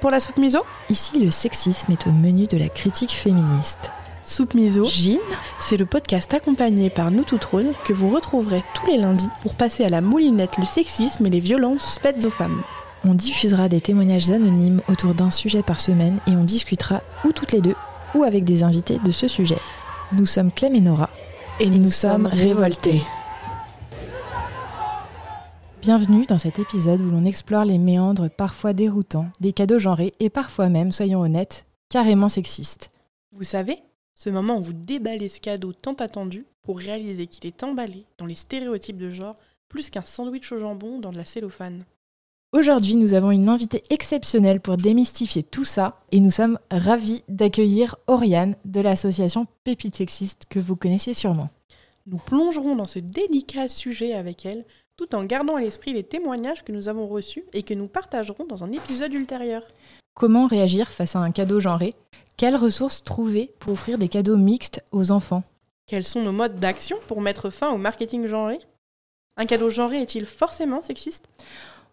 pour la soupe miso Ici, le sexisme est au menu de la critique féministe. Soupe miso, Gine c'est le podcast accompagné par nous tout trône que vous retrouverez tous les lundis pour passer à la moulinette le sexisme et les violences faites aux femmes. On diffusera des témoignages anonymes autour d'un sujet par semaine et on discutera ou toutes les deux ou avec des invités de ce sujet. Nous sommes Clem et Nora Et nous sommes révoltés. Bienvenue dans cet épisode où l'on explore les méandres parfois déroutants des cadeaux genrés et parfois même, soyons honnêtes, carrément sexistes. Vous savez, ce moment où vous déballez ce cadeau tant attendu pour réaliser qu'il est emballé dans les stéréotypes de genre plus qu'un sandwich au jambon dans de la cellophane. Aujourd'hui, nous avons une invitée exceptionnelle pour démystifier tout ça et nous sommes ravis d'accueillir Oriane de l'association Pépite Sexiste que vous connaissez sûrement. Nous plongerons dans ce délicat sujet avec elle, tout en gardant à l'esprit les témoignages que nous avons reçus et que nous partagerons dans un épisode ultérieur. Comment réagir face à un cadeau genré? Quelles ressources trouver pour offrir des cadeaux mixtes aux enfants? Quels sont nos modes d'action pour mettre fin au marketing genré? Un cadeau genré est-il forcément sexiste?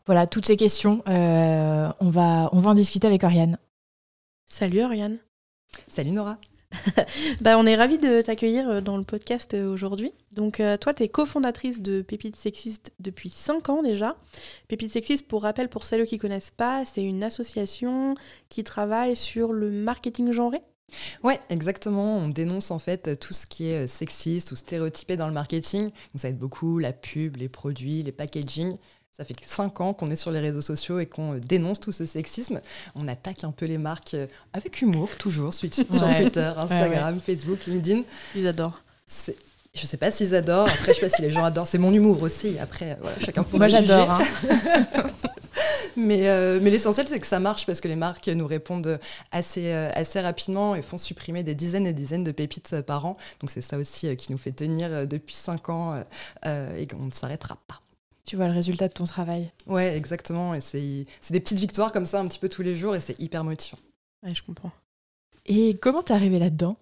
Voilà, toutes ces questions, euh, on, va, on va en discuter avec Oriane. Salut Oriane. Salut Nora. Bah, on est ravis de t'accueillir euh, dans le podcast euh, aujourd'hui. Donc, euh, toi, tu es cofondatrice de Pépite Sexiste depuis 5 ans déjà. Pépite Sexiste, pour rappel, pour celles qui connaissent pas, c'est une association qui travaille sur le marketing genré. Ouais, exactement. On dénonce en fait tout ce qui est sexiste ou stéréotypé dans le marketing. Donc ça aide beaucoup la pub, les produits, les packaging. Ça fait 5 ans qu'on est sur les réseaux sociaux et qu'on dénonce tout ce sexisme. On attaque un peu les marques euh, avec humour, toujours, sur. Twitter, Instagram, Facebook, LinkedIn. Ils adorent. C'est- Je sais pas s'ils adorent, après je sais pas si les gens adorent, c'est mon humour aussi, après euh, voilà, chacun pour Moi j'adore. hein. Mais, euh, mais l'essentiel, c'est que ça marche parce que les marques nous répondent assez, euh, assez rapidement et font supprimer des dizaines et des dizaines de pépites euh, par an. Donc c'est ça aussi euh, qui nous fait tenir euh, depuis 5 ans euh, euh, et qu'on ne s'arrêtera pas. Tu vois le résultat de ton travail. Ouais, exactement. Et c'est c'est des petites victoires comme ça un petit peu tous les jours et c'est hyper motivant. Ouais, je comprends. Et comment t'es arrivée là-dedans?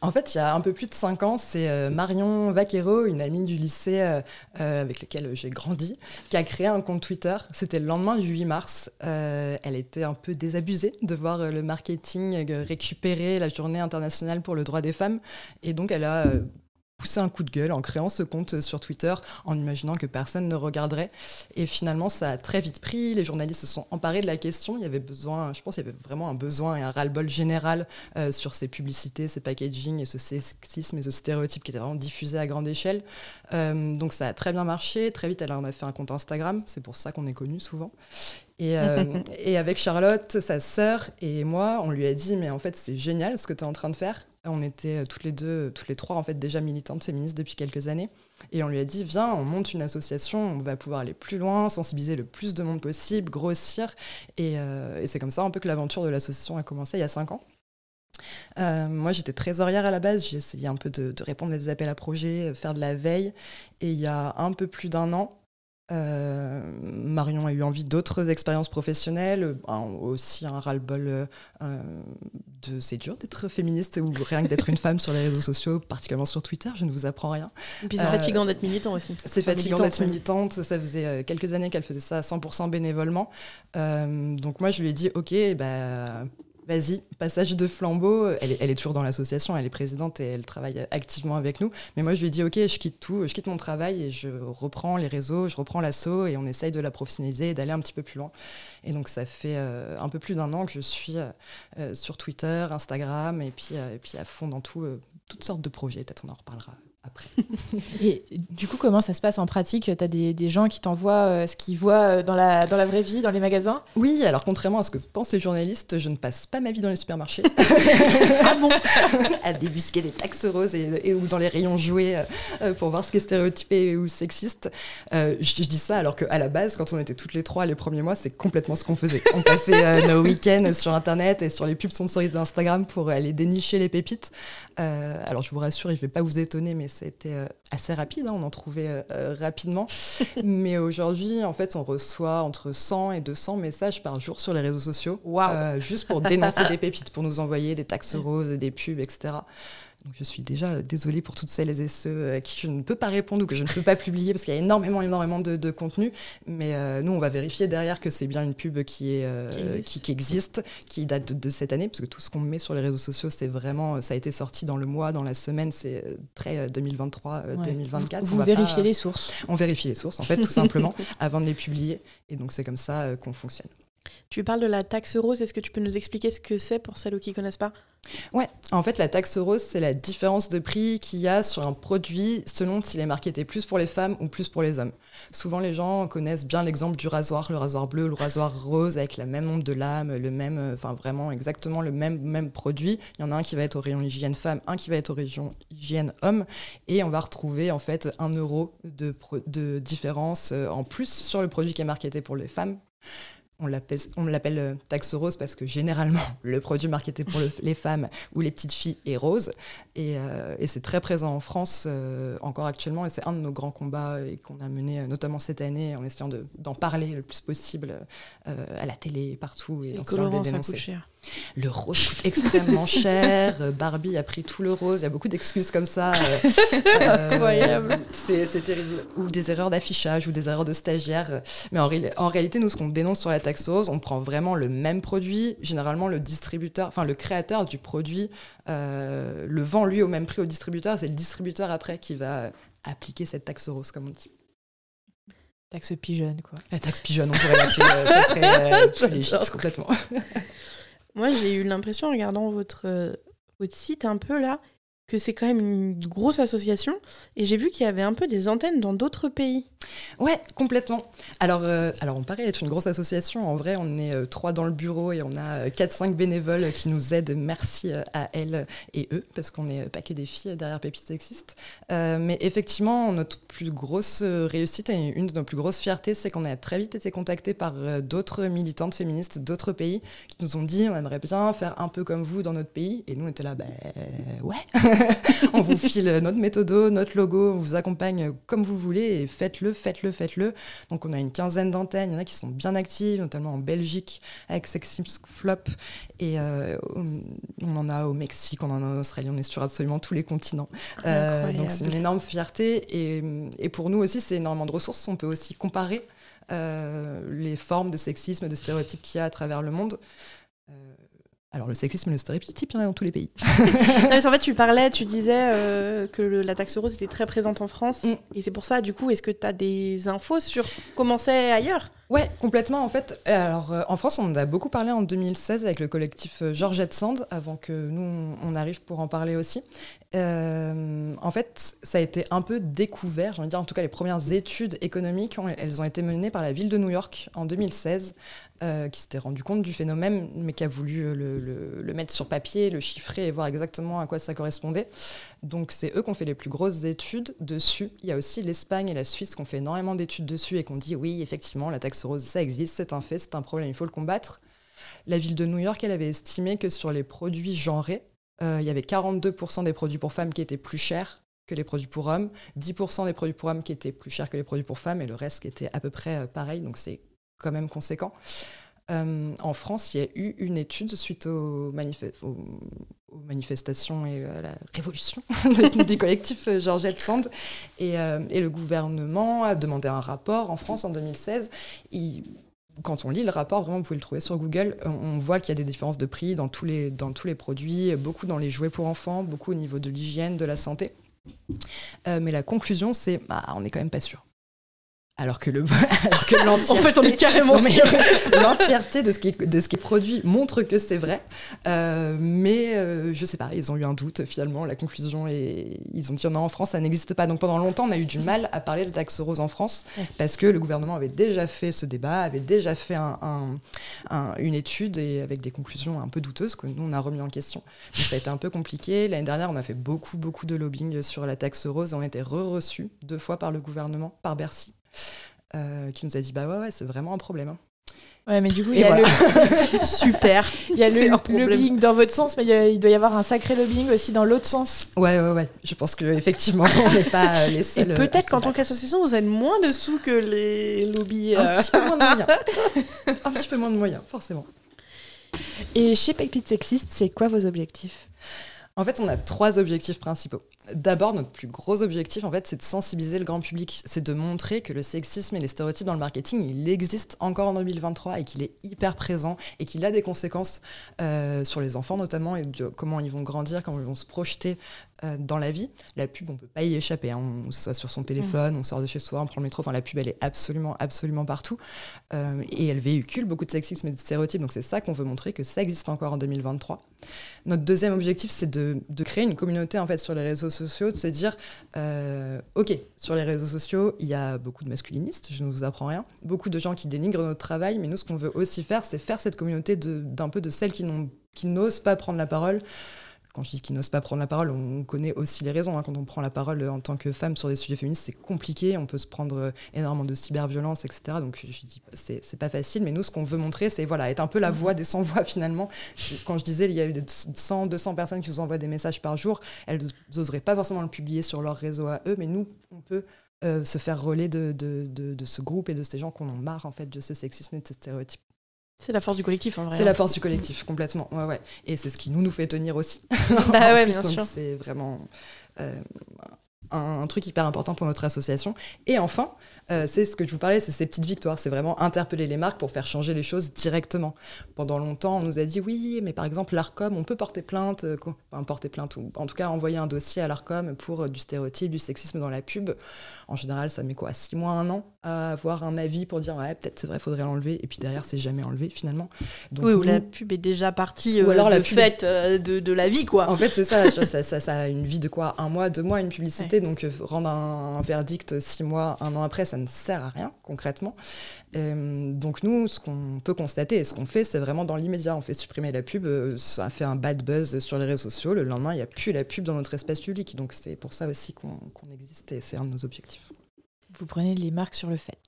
En fait, il y a un peu plus de 5 ans, c'est euh, Marion Vaquero, une amie du lycée euh, euh, avec laquelle j'ai grandi, qui a créé un compte Twitter. C'était le lendemain du 8 mars. Euh, elle était un peu désabusée de voir le marketing récupérer la journée internationale pour le droit des femmes. Et donc, elle a euh, poussé un coup de gueule en créant ce compte sur Twitter, en imaginant que personne ne regarderait. Et finalement, ça a très vite pris. Les journalistes se sont emparés de la question. Il y avait besoin, je pense qu'il y avait vraiment un besoin et un ras-le-bol général euh, sur ces publicités, ces packaging et ce sexisme et ce stéréotype qui était vraiment diffusé à grande échelle. Euh, donc ça a très bien marché. Très vite, elle en a fait un compte Instagram. C'est pour ça qu'on est connus souvent. Et, euh, et avec Charlotte, sa sœur et moi, on lui a dit mais en fait c'est génial ce que tu es en train de faire. On était euh, toutes les deux, toutes les trois en fait déjà militantes féministes depuis quelques années. Et on lui a dit viens, on monte une association, on va pouvoir aller plus loin, sensibiliser le plus de monde possible, grossir. Et, euh, c'est comme ça un peu que l'aventure de l'association a commencé il y a cinq ans. Euh, moi, j'étais trésorière à la base. J'ai essayé un peu de, de répondre à des appels à projets, euh, faire de la veille. Et il y a un peu plus d'un an, euh, Marion a eu envie d'autres expériences professionnelles, un- aussi un ras-le-bol euh, de c'est dur d'être féministe ou rien que d'être une femme sur les réseaux sociaux, particulièrement sur Twitter, je ne vous apprends rien. Et puis c'est Euh, fatigant d'être militant aussi. C'est Enfin, fatigant d'être militante. Ça faisait euh, quelques années qu'elle faisait ça à 100% bénévolement. Donc moi, je lui ai dit, ok, bah, vas-y, passage de flambeau. Elle est, toujours dans l'association, elle est présidente et elle travaille activement avec nous. Mais moi, je lui ai dit, ok, je quitte tout, je quitte mon travail et je reprends les réseaux, je reprends l'assaut et on essaye de la professionnaliser et d'aller un petit peu plus loin. Et donc ça fait euh, un peu plus d'un an que je suis euh, euh, sur Twitter, Instagram et puis, et puis à fond dans tout, toutes sortes de projets. Peut-être on en reparlera après. Et du coup, comment ça se passe en pratique? T'as des, des gens qui t'envoient euh, ce qu'ils voient euh, dans la, dans la vraie vie, dans les magasins? Oui, alors contrairement à ce que pensent les journalistes, je ne passe pas ma vie dans les supermarchés Ah bon? À débusquer des taxes roses et, et- ou dans les rayons jouets euh, pour voir ce qui est stéréotypé ou sexiste. Euh, je, je dis ça alors qu'à la base, quand on était toutes les trois les premiers mois, c'est complètement ce qu'on faisait. On passait euh, nos week-ends sur Internet et sur les pubs sponsorisées d'Instagram pour aller dénicher les pépites. Euh, alors je vous rassure, je ne vais pas vous étonner, mais c'était euh, assez rapide, hein, on en trouvait euh, euh, rapidement. mais aujourd'hui, en fait, on reçoit entre 100 et 200 messages par jour sur les réseaux sociaux, euh, juste pour dénoncer des pépites, pour nous envoyer des taxes roses, des pubs, etc. Donc je suis déjà désolée pour toutes celles et ceux à qui je ne peux pas répondre ou que je ne peux pas publier parce qu'il y a énormément, énormément de, contenu. Mais nous, on va vérifier derrière que c'est bien une pub qui, est, qui, existe. qui, date de, cette année, parce que tout ce qu'on met sur les réseaux sociaux, c'est vraiment, ça a été sorti dans le mois, dans la semaine, c'est très 2023-2024. Vous vérifiez les sources. On vérifie les sources, en fait, tout simplement, avant de les publier. Et donc c'est comme ça qu'on fonctionne. Tu parles de la taxe rose, est-ce que tu peux nous expliquer ce que c'est pour celles qui ne connaissent pas? Ouais, en fait la taxe rose c'est la différence de prix qu'il y a sur un produit selon s'il est marketé plus pour les femmes ou plus pour les hommes. Souvent les gens connaissent bien l'exemple du rasoir, le rasoir bleu, le rasoir rose avec la même ombre de lame, le même, enfin vraiment exactement le même, même produit. Il y en a un qui va être au rayon hygiène femme, un qui va être au rayon hygiène homme et on va retrouver en fait un euro de, de différence euh, en plus sur le produit qui est marketé pour les femmes on l'appelle euh, taxe rose parce que généralement, le produit marketé pour les femmes ou les petites filles est rose. Et, euh, c'est très présent en France euh, encore actuellement. Et c'est un de nos grands combats et qu'on a mené notamment cette année en essayant d'en parler le plus possible à la télé, partout. Et en le dénoncer. cher. Le rose coûte extrêmement cher. Euh, Barbie a pris tout le rose. Il y a beaucoup d'excuses comme ça. Euh, euh, Incroyable. c'est terrible. Ou des erreurs d'affichage ou des erreurs de stagiaires. Mais en, en réalité, nous, ce qu'on dénonce sur la taxe rose, on prend vraiment le même produit. Généralement, le distributeur, enfin le créateur du produit, le vend lui au même prix au distributeur. C'est le distributeur après qui va appliquer cette taxe rose, comme on dit. Taxe pigeonne, quoi. La taxe pigeonne, on pourrait l'appeler. ça serait complètement. Moi, j'ai eu l'impression, en regardant votre, euh, votre site un peu là, que c'est quand même une grosse association. Et j'ai vu qu'il y avait un peu des antennes dans d'autres pays. Ouais, complètement. Alors, euh, alors on paraît être une grosse association. En vrai, on est euh, trois dans le bureau et on a 4-5 bénévoles qui nous aident. Merci à elles et eux, parce qu'on n'est pas que des filles derrière Pépites mais effectivement, notre plus grosse réussite et une de nos plus grosses fiertés, c'est qu'on a très vite été contactés par d'autres militantes féministes d'autres pays qui nous ont dit on aimerait bien faire un peu comme vous dans notre pays. Et nous, on était là, ben ouais. on vous file notre méthodo, notre logo, on vous accompagne comme vous voulez et faites-le, faites-le, faites-le. Donc on a une quinzaine d'antennes, il y en a qui sont bien actives, notamment en Belgique avec Sexy Flop et euh, on en a au Mexique, on en a en Australie, on est sur absolument tous les continents. Euh, donc c'est une énorme fierté et, et pour nous aussi c'est énormément de ressources. On peut aussi comparer euh, les formes de sexisme, de stéréotypes qu'il y a à travers le monde. Alors le sexisme et le stéréotype, il y en a dans tous les pays. en fait, tu parlais, tu disais euh, que la taxe rose était très présente en France. Mm. Et c'est pour ça, du coup, est-ce que tu as des infos sur comment c'est ailleurs? Ouais, complètement. En fait, alors euh, en France, on en a beaucoup parlé en 2016 avec le collectif euh, Georgette Sand, avant que nous on arrive pour en parler aussi. Euh, en fait, ça a été un peu découvert. J'ai envie de dire, en tout cas, les premières études économiques, elles ont été menées par la ville de New York en 2016, qui s'était rendu compte du phénomène, mais qui a voulu le, le, mettre sur papier, le chiffrer et voir exactement à quoi ça correspondait. Donc, c'est eux qui ont fait les plus grosses études dessus. Il y a aussi l'Espagne et la Suisse qui ont fait énormément d'études dessus et qui ont dit oui, effectivement, la taxe ça existe, c'est un fait, c'est un problème, il faut le combattre. La ville de New York, elle avait estimé que sur les produits genrés, euh, il y avait 42% des produits pour femmes qui étaient plus chers que les produits pour hommes, 10% des produits pour hommes qui étaient plus chers que les produits pour femmes, et le reste qui était à peu près euh, pareil, donc c'est quand même conséquent. Euh, en France, il y a eu une étude suite aux, manifestations et à la révolution du collectif Georgette Sand. Et, et, le gouvernement a demandé un rapport en France en 2016. Il, quand on lit le rapport, vraiment, vous pouvez le trouver sur Google, on voit qu'il y a des différences de prix dans tous les, produits, beaucoup dans les jouets pour enfants, beaucoup au niveau de l'hygiène, de la santé. Euh, mais la conclusion, c'est bah, on n'est quand même pas sûr alors que le l'entièreté en fait on est carrément l'entièreté de ce qui est, de ce qui est produit montre que c'est vrai. Euh, mais euh, je sais pas ils ont eu un doute finalement la conclusion et ils ont dit non en France ça n'existe pas. Donc pendant longtemps on a eu du mal à parler de taxe rose en France parce que le gouvernement avait déjà fait ce débat avait déjà fait un, une étude et avec des conclusions un peu douteuses que nous on a remis en question. Donc ça a été un peu compliqué. L'année dernière on a fait beaucoup beaucoup de lobbying sur la taxe rose on a été re-reçus deux fois par le gouvernement par Bercy qui nous a dit bah ouais, ouais c'est vraiment un problème. Hein. Ouais, mais du coup, il y a le... Super. Il y a le lobbying dans votre sens, mais il, doit y avoir un sacré lobbying aussi dans l'autre sens. Ouais, ouais, ouais. Je pense qu'effectivement, on n'est pas les seuls. Et peut-être qu'en tant qu'association, vous avez moins de sous que les lobbies. Un euh. petit peu moins de moyens. un petit peu moins de moyens, forcément. Et chez Pépite Sexiste, c'est quoi vos objectifs? En fait, on a trois objectifs principaux. D'abord, notre plus gros objectif, en fait, c'est de sensibiliser le grand public. C'est de montrer que le sexisme et les stéréotypes dans le marketing, il existe encore en 2023 et qu'il est hyper présent et qu'il a des conséquences euh, sur les enfants notamment et comment ils vont grandir, comment ils vont se projeter euh, dans la vie. La pub, on peut pas y échapper. Hein. On soit sur son téléphone, on sort de chez soi, on prend le métro. Enfin, la pub, elle est absolument, absolument partout. Euh, et elle véhicule beaucoup de sexisme et de stéréotypes. Donc, c'est ça qu'on veut montrer que ça existe encore en 2023. Notre deuxième objectif, c'est de, de, créer une communauté en fait sur les réseaux sociaux, de se dire, euh, ok, sur les réseaux sociaux, il y a beaucoup de masculinistes, je ne vous apprends rien, beaucoup de gens qui dénigrent notre travail, mais nous, ce qu'on veut aussi faire, c'est faire cette communauté d'un peu de celles qui n'osent pas prendre la parole, quand je dis qu'ils n'osent pas prendre la parole, on connaît aussi les raisons. Hein. Quand on prend la parole en tant que femme sur des sujets féministes, c'est compliqué. On peut se prendre euh, énormément de cyberviolence, etc. Donc je dis, c'est pas facile. Mais nous, ce qu'on veut montrer, c'est voilà, être un peu la voix des sans-voix finalement. Quand je disais, il y a eu 100, 200 personnes qui nous envoient des messages par jour, elles n'oseraient pas forcément le publier sur leur réseau à eux, mais nous, on peut euh, se faire relais de, de, de, ce groupe et de ces gens qu'on en marre en fait de ce sexisme et de ces stéréotypes. C'est la force du collectif en vrai. C'est la hein. force du collectif, complètement. Ouais, ouais. Et c'est ce qui nous, nous fait tenir aussi. Bah ouais, bien sûr. C'est vraiment euh, un, truc hyper important pour notre association. Et enfin, euh, c'est ce que je vous parlais, c'est ces petites victoires. C'est vraiment interpeller les marques pour faire changer les choses directement. Pendant longtemps, on nous a dit oui, mais par exemple, l'ARCOM, on peut porter plainte, euh, enfin, porter plainte, ou en tout cas envoyer un dossier à l'ARCOM pour euh, du stéréotype, du sexisme dans la pub. En général, ça met quoi Six mois, un an à avoir un avis pour dire ouais, peut-être c'est vrai, faudrait l'enlever. Et puis derrière, c'est jamais enlevé finalement. Donc, oui, ou la pub est déjà partie ou alors de la fait de, la vie, quoi. En fait, c'est ça, ça, ça, a une vie de quoi Un mois, deux mois, une publicité. Donc rendre un, un verdict six mois, un an après, ça ne sert à rien concrètement. Euh, donc nous, ce qu'on peut constater et ce qu'on fait, c'est vraiment dans l'immédiat. On fait supprimer la pub, euh, ça fait un bad buzz sur les réseaux sociaux. Le lendemain, il n'y a plus la pub dans notre espace public. Donc c'est pour ça aussi qu'on existe et c'est un de nos objectifs. Vous prenez les marques sur le fait.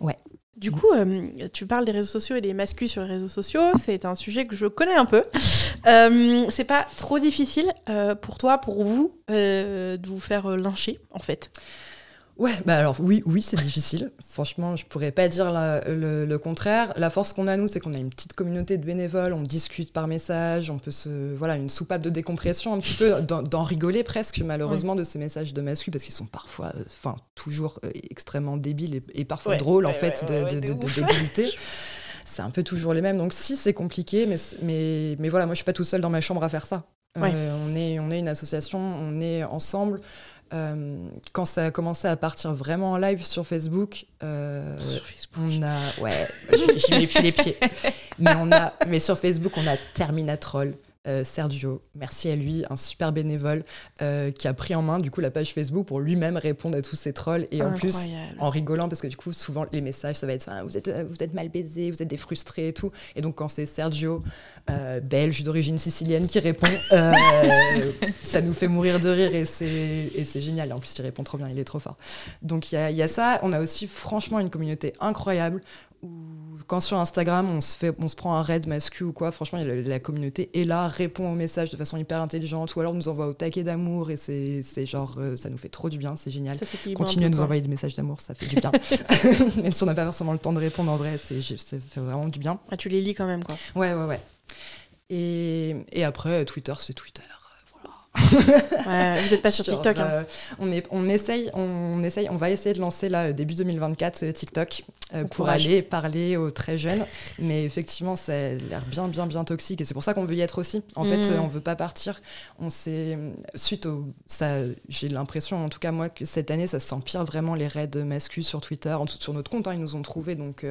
Ouais. Du coup, euh, tu parles des réseaux sociaux et des masculins sur les réseaux sociaux. C'est un sujet que je connais un peu. Euh, c'est pas trop difficile pour toi, pour vous, de vous faire lyncher, en fait? Ouais, bah alors oui, oui, c'est difficile. Franchement, je pourrais pas dire le, contraire. La force qu'on a nous, c'est qu'on a une petite communauté de bénévoles, on discute par message, on peut se, voilà, une soupape de décompression un petit peu, d'en rigoler presque malheureusement de ces messages de mascu parce qu'ils sont parfois, euh, enfin toujours euh, extrêmement débiles et, parfois drôles en fait de, de, débilité. c'est un peu toujours les mêmes. Donc si c'est compliqué, mais, mais, mais voilà, moi je suis pas tout seul dans ma chambre à faire ça. Euh, on, est, on est une association, on est ensemble. Euh, quand ça a commencé à partir vraiment en live sur Facebook, euh, sur Facebook. on a, ouais, j'y mets plus les pieds. Mais on a, mais sur Facebook, on a Terminatrol, Sergio, merci à lui, un super bénévole euh, qui a pris en main du coup la page Facebook pour lui-même répondre à tous ces trolls. Et en plus en rigolant parce que du coup souvent les messages ça va être ah, vous êtes vous êtes mal baisé, vous êtes des frustrés et tout. Et donc quand c'est Sergio euh, belge d'origine sicilienne qui répond ça nous fait mourir de rire et c'est et c'est génial. En plus il répond trop bien il est trop fort. Donc il y, y a ça. On a aussi franchement une communauté incroyable quand sur Instagram on se, fait, on se prend un raid mascu ou quoi, franchement la, communauté est là, répond aux messages de façon hyper intelligente ou alors nous envoie au taquet d'amour et c'est genre euh, ça nous fait trop du bien, c'est génial. Continuez à nous envoyer des messages d'amour, ça fait du bien. même si on n'a pas forcément le temps de répondre en vrai, ça fait vraiment du bien. Ah, tu les lis quand même quoi. Ouais ouais ouais. Et, et après Twitter c'est Twitter ouais, vous n'êtes pas sur TikTok. Hein. Euh, on, est, on, essaye, on, essaye, on va essayer de lancer là, début 2024 euh, TikTok euh, pour aller parler aux très jeunes. Mais effectivement, ça a l'air bien, bien, bien toxique. Et c'est pour ça qu'on veut y être aussi. En fait, mm. on veut pas partir. On s'est, suite au. Ça, j'ai l'impression, en tout cas, moi, que cette année, ça s'empire vraiment les raids masculins sur Twitter. En, sur notre compte, hein, ils nous ont trouvés. Donc,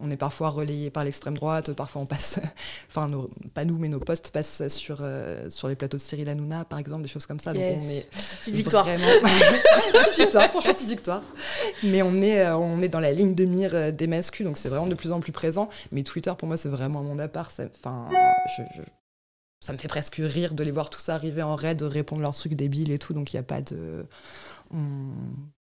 on est parfois relayé par l'extrême droite. Parfois, on passe. enfin, pas nous, mais nos posts passent sur, sur les plateaux de Cyril Hanouna, par exemple exemple, des choses comme ça. Donc on est petite victoire. Vraiment... petite victoire, franchement, petite victoire. Mais on est, euh, on est dans la ligne de mire euh, des masculins, donc c'est vraiment de plus en plus présent. Mais Twitter, pour moi, c'est vraiment un monde à part. Enfin, ça me fait presque rire de les voir tout ça arriver en raid, répondre leurs trucs débiles et tout. Donc il n'y a pas de.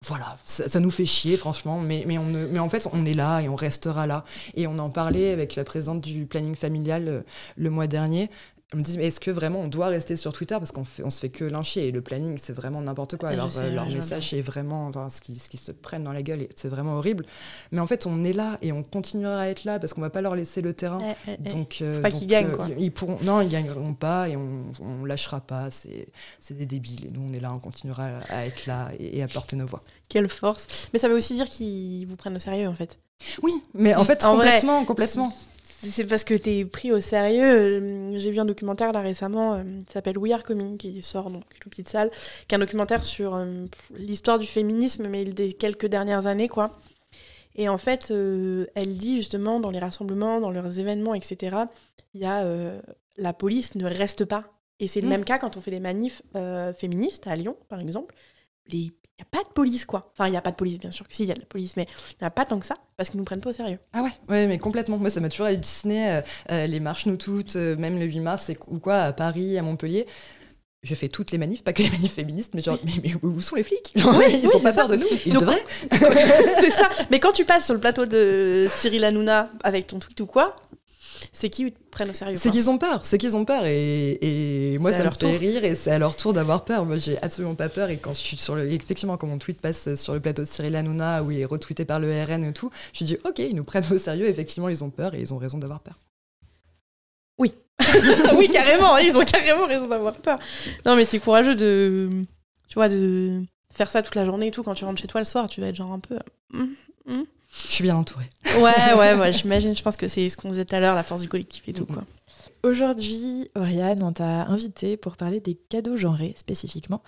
voilà, ça, nous fait chier, franchement, mais, mais, on mais en fait, on est là et on restera là. Et on en parlait avec la présidente du planning familial euh, le mois dernier. Me dis, est-ce que vraiment on doit rester sur Twitter parce qu'on fait, on se fait que lyncher et le planning, c'est vraiment n'importe quoi. Ah, je Alors, sais, euh, leur je message est vraiment, enfin, ce qu'ils se prennent dans la gueule, et c'est vraiment horrible. Mais en fait, on est là et on continuera à être là parce qu'on va pas leur laisser le terrain. Eh, eh, eh. Donc, euh, pas donc, qu'ils gagnent, euh, quoi. Ils pourront, non, ils gagneront pas et on, on lâchera pas. C'est, c'est des débiles et nous, on est là, on continuera à être là et, et à porter nos voix. Quelle force. Mais ça veut aussi dire qu'ils vous prennent au sérieux, en fait. Oui, mais en fait, En vrai, complètement, complètement. C'est parce que t'es pris au sérieux. Euh, J'ai vu un documentaire là récemment euh, qui s'appelle We Are Coming, qui sort donc le petite salle, qui est un documentaire sur euh, l'histoire du féminisme, mais des quelques dernières années, quoi. Et en fait, euh, elle dit justement dans les rassemblements, dans leurs événements, etc., il y a la police ne reste pas. Et c'est le Mm. même cas quand on fait des manifs féministes à Lyon, par exemple. Les- Il n'y a pas de police, quoi. Enfin, il n'y a pas de police, bien sûr que si, il y a de la police, mais il n'y a pas tant que ça, parce qu'ils nous prennent pas au sérieux. Ah ouais, ouais, mais complètement. Moi, ça m'a toujours halluciné, euh, euh, les marches nous toutes, euh, même le 8 mars et- ou quoi, à Paris, à Montpellier. Je fais toutes les manifs, pas que les manifs féministes, mais genre, mais, mais où sont les flics? Ils oui, ont pas peur de nous Ils Donc- devraient c'est ça. Mais quand tu passes sur le plateau de Cyril Hanouna avec ton tweet ou quoi, c'est qui te prennent au sérieux C'est qu'ils ont peur, c'est qu'ils ont peur et, et moi C'est à ça me leur fait tour. rire et c'est à leur tour d'avoir peur. Moi j'ai absolument pas peur et quand je suis sur le, effectivement quand mon tweet passe sur le plateau de Cyril Hanouna où il est retweeté par le RN et tout, je dis ok ils nous prennent au sérieux, effectivement ils ont peur et ils ont raison d'avoir peur. oui, carrément. Ils ont carrément raison d'avoir peur. Non, mais c'est courageux de, tu vois, de faire ça toute la journée et tout. Quand tu rentres chez toi le soir, tu vas être genre un peu. hum, hum. Je suis bien entourée. Ouais, ouais, ouais. J'imagine. Je pense que c'est ce qu'on disait tout à l'heure, la force du collectif et tout quoi. Aujourd'hui, Oriane, on t'a invité pour parler des cadeaux genrés spécifiquement.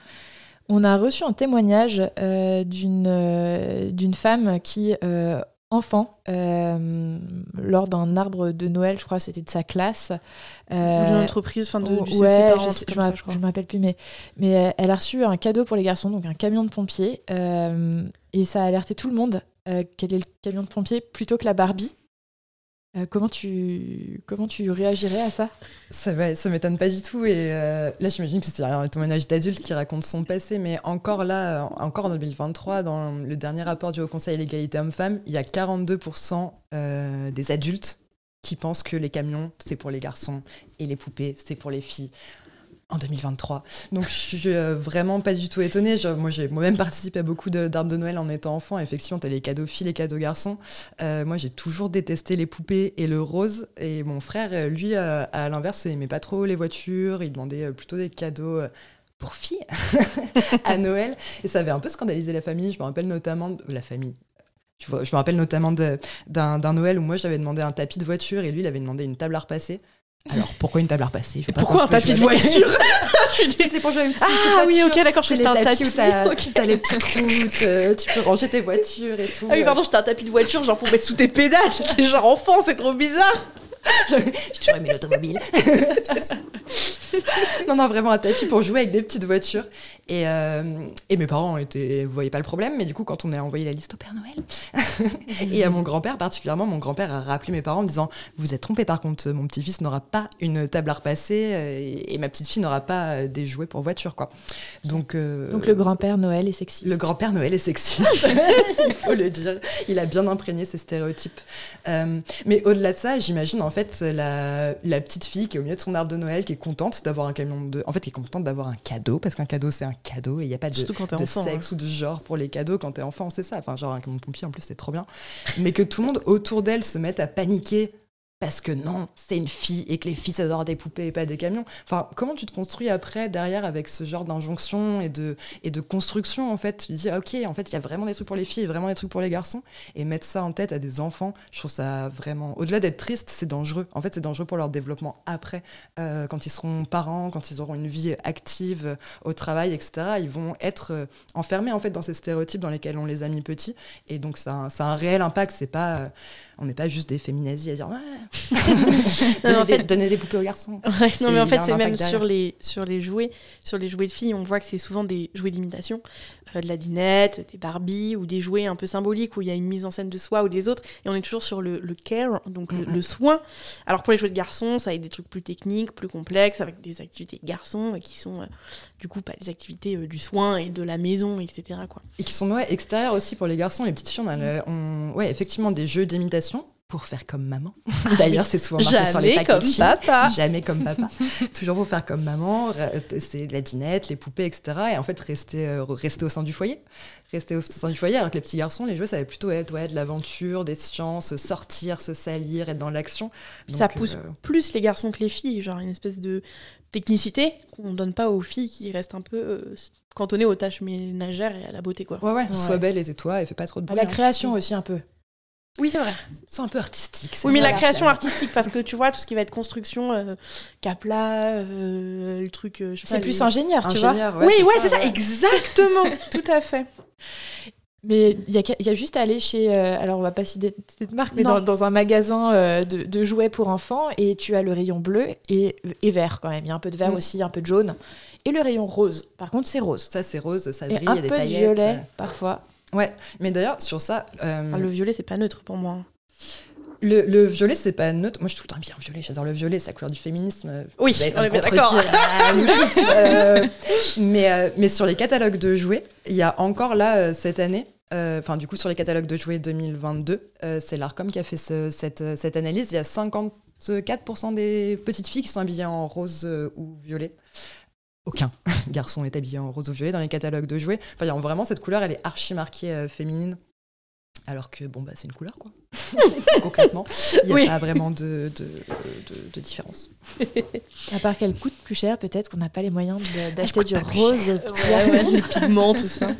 On a reçu un témoignage euh, d'une euh, femme qui, euh, enfant, euh, lors d'un arbre de Noël, je crois que c'était de sa classe. D'une entreprise, enfin, de, du ouais, parents, je, sais- je me ça, je crois. je me rappelle plus, mais, mais elle a reçu un cadeau pour les garçons, donc un camion de pompiers, et ça a alerté tout le monde. euh, quel est le camion de pompiers plutôt que la Barbie Euh, comment, tu, comment tu réagirais à ça? Ça, m'étonne pas du tout. Et euh, là, j'imagine que c'est un témoignage d'adulte qui raconte son passé. Mais encore là, encore en 2023, dans le dernier rapport du Haut Conseil à l'égalité homme-femme, il y a 42% euh, des adultes qui pensent que les camions, c'est pour les garçons et les poupées, c'est pour les filles. En 2023. Donc je suis euh, vraiment pas du tout étonnée. Moi j'ai moi-même participé à beaucoup d'arbres de Noël en étant enfant. Effectivement, t'as les cadeaux filles, les cadeaux garçons. Euh, moi, j'ai toujours détesté les poupées et le rose. Et mon frère, euh, lui, à l'inverse, il aimait pas trop les voitures. Il demandait plutôt des cadeaux pour filles à Noël. Et ça avait un peu scandalisé la famille. Je me rappelle notamment de la famille. Je, me rappelle notamment d'un Noël où moi j'avais demandé un tapis de voiture et lui il avait demandé une table à repasser. Alors pourquoi une table à repasser? Je pas Pourquoi un tapis de voiture? pour jouer une petite Ah oui, ok, d'accord, je fais un tapis tapis. t'as les petites routes, euh, tu peux ranger tes voitures et tout. Ah oui, pardon, j'étais un tapis de voiture, genre pour mettre sous tes pédales. J'étais genre enfant, c'est trop bizarre. J'ai toujours aimé l'automobile. non, non, vraiment un tapis pour jouer avec des petites voitures. Et, euh, et mes parents étaient, vous voyez pas le problème, mais du coup, quand on a envoyé la liste au Père Noël, et à mon grand-père particulièrement, mon grand-père a rappelé mes parents en disant Vous êtes trompés, par contre, mon petit-fils n'aura pas une table à repasser euh, et, et ma petite-fille n'aura pas euh, des jouets pour voiture, quoi. Donc, euh, Donc le grand-père Noël est sexiste. le grand-père Noël est sexiste, il faut le dire. Il a bien imprégné ces stéréotypes. Euh, mais au-delà de ça, j'imagine en fait la, la petite fille qui est au milieu de son arbre de Noël, qui est contente d'avoir un camion de... En fait, qui est contente d'avoir un cadeau, parce qu'un cadeau, c'est un cadeau, et il n'y a pas de, de enfant. hein. sexe ou de genre pour les cadeaux quand t'es enfant, c'est ça. Enfin, genre un camion de pompier, en plus, c'est trop bien. Mais que tout le monde autour d'elle se mette à paniquer parce que non, c'est une fille et que les filles ça doit avoir des poupées et pas des camions. Enfin, comment tu te construis après derrière avec ce genre d'injonction et de et de construction en fait? Tu dis ah, ok, en fait il y a vraiment des trucs pour les filles et vraiment des trucs pour les garçons et mettre ça en tête à des enfants, je trouve ça vraiment au-delà d'être triste, c'est dangereux. En fait, c'est dangereux pour leur développement après, euh, quand ils seront parents, quand ils auront une vie active euh, au travail, etc. Ils vont être euh, enfermés en fait dans ces stéréotypes dans lesquels on les a mis petits et donc ça, a un- réel impact. C'est pas on n'est pas juste des féminazis à dire ouais, donner, en fait- des, donner des poupées aux garçons. Ouais, non, mais en fait, a c'est même derrière. sur les, sur les jouets, sur les jouets de filles, on voit que c'est souvent des jouets d'imitation, euh, de la dinette, des Barbie ou des jouets un peu symboliques où il y a une mise en scène de soi ou des autres, et on est toujours sur le, le care, donc le, le soin. Alors pour les jouets de garçons, ça être des trucs plus techniques, plus complexes, avec des activités de garçons euh, qui sont euh, du coup pas des activités euh, du soin et de la maison, etc. Quoi. Et qui sont ouais, extérieurs aussi pour les garçons. Les petites filles, on a le- on- ouais, effectivement des jeux d'imitation. Pour faire comme maman. D'ailleurs, c'est souvent marqué sur les Jamais comme papa. Jamais comme papa. Toujours pour faire comme maman. C'est de la dinette, les poupées, etc. Et en fait, rester, euh, rester au sein du foyer. Rester au sein du foyer. Alors que les petits garçons, les jouets, ça va plutôt être ouais, de l'aventure, des sciences, sortir, se salir, être dans l'action. Ça pousse euh, plus les garçons que les filles, genre une espèce de technicité qu'on donne pas aux filles qui restent un peu euh, cantonnées aux tâches ménagères et à la beauté quoi. Ouais, ouais, Ouais. sois belle et tais-toi et fais pas trop de À bruit. la hein. création aussi un peu. Oui c'est vrai. Sois un peu artistique. c'est Oui mais la création artistique parce que tu vois tout ce qui va être construction, euh, capla, euh, le truc. euh, C'est plus les- ingénieur, tu vois. Oui ouais c'est ça, ouais. exactement, tout à fait. Mais il y, a y a juste à aller chez. euh, alors, on va pas citer cette marque, mais dans, dans un magasin euh, de, de jouets pour enfants, et tu as le rayon bleu et, et vert quand même. Il y a un peu de vert Mm. aussi, un peu de jaune. Et le rayon rose. Par contre, c'est rose. Ça, c'est rose, ça Et brille, il un y a des peu de paillettes. violet, parfois. Ouais, mais d'ailleurs, sur ça, euh, Enfin, le violet c'est pas neutre pour moi. le, le violet, c'est pas neutre. Moi, je suis tout le temps bien violet, j'adore le violet, c'est la couleur du féminisme. Oui, on est d'accord. toutes. Euh, mais, euh, mais sur les catalogues de jouets, il y a encore là, euh, cette année, enfin, du coup, sur les catalogues de jouets 2022, euh, c'est l'ARCOM qui a fait ce- cette, cette analyse. Il y a 54% des petites filles qui sont habillées en rose ou violet. Aucun garçon est habillé en rose ou violet dans les catalogues de jouets. Enfin, il y a vraiment cette couleur, elle est archi marquée euh, féminine. Alors que, bon, bah, c'est une couleur, quoi. Concrètement, il n'y a Oui. pas vraiment de, de, de- de différence. À part qu'elle coûte plus cher, peut-être qu'on n'a pas les moyens d'acheter du rose. Ouais, ouais, les pigments, tout ça.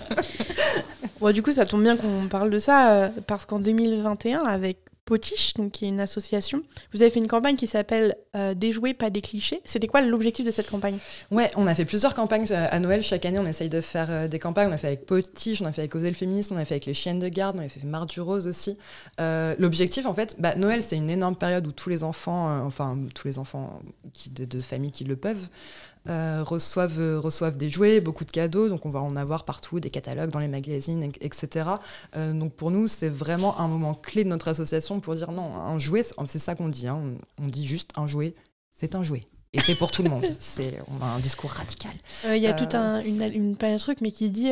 Bon, du coup, ça tombe bien qu'on parle de ça, euh, parce qu'en 2021, avec Potiche, qui est une association, vous avez fait une campagne qui s'appelle euh, Des jouets, pas des clichés. C'était quoi l'objectif de cette campagne? Ouais, on a fait plusieurs campagnes euh, à Noël. Chaque année, on essaye de faire euh, des campagnes. On a fait avec Potiche, on a fait avec Oser le féminisme, on a fait avec les chiennes de garde, on a fait Mar du Rose aussi. L'objectif, en fait, bah, Noël, c'est une énorme période où tous les enfants, enfin, tous les enfants qui, de, de familles qui le peuvent, euh, reçoivent, euh, reçoivent des jouets, beaucoup de cadeaux. Donc, on va en avoir partout, des catalogues dans les magazines, et- etc. Euh, donc, pour nous, c'est vraiment un moment clé de notre association pour dire non, un jouet, c'est- ça qu'on dit. hein. On, dit juste un jouet, c'est un jouet. Et c'est pour tout le monde. C'est, on a un discours radical. Euh, Il y a Euh. tout un, une, une, pas un truc, mais qui dit.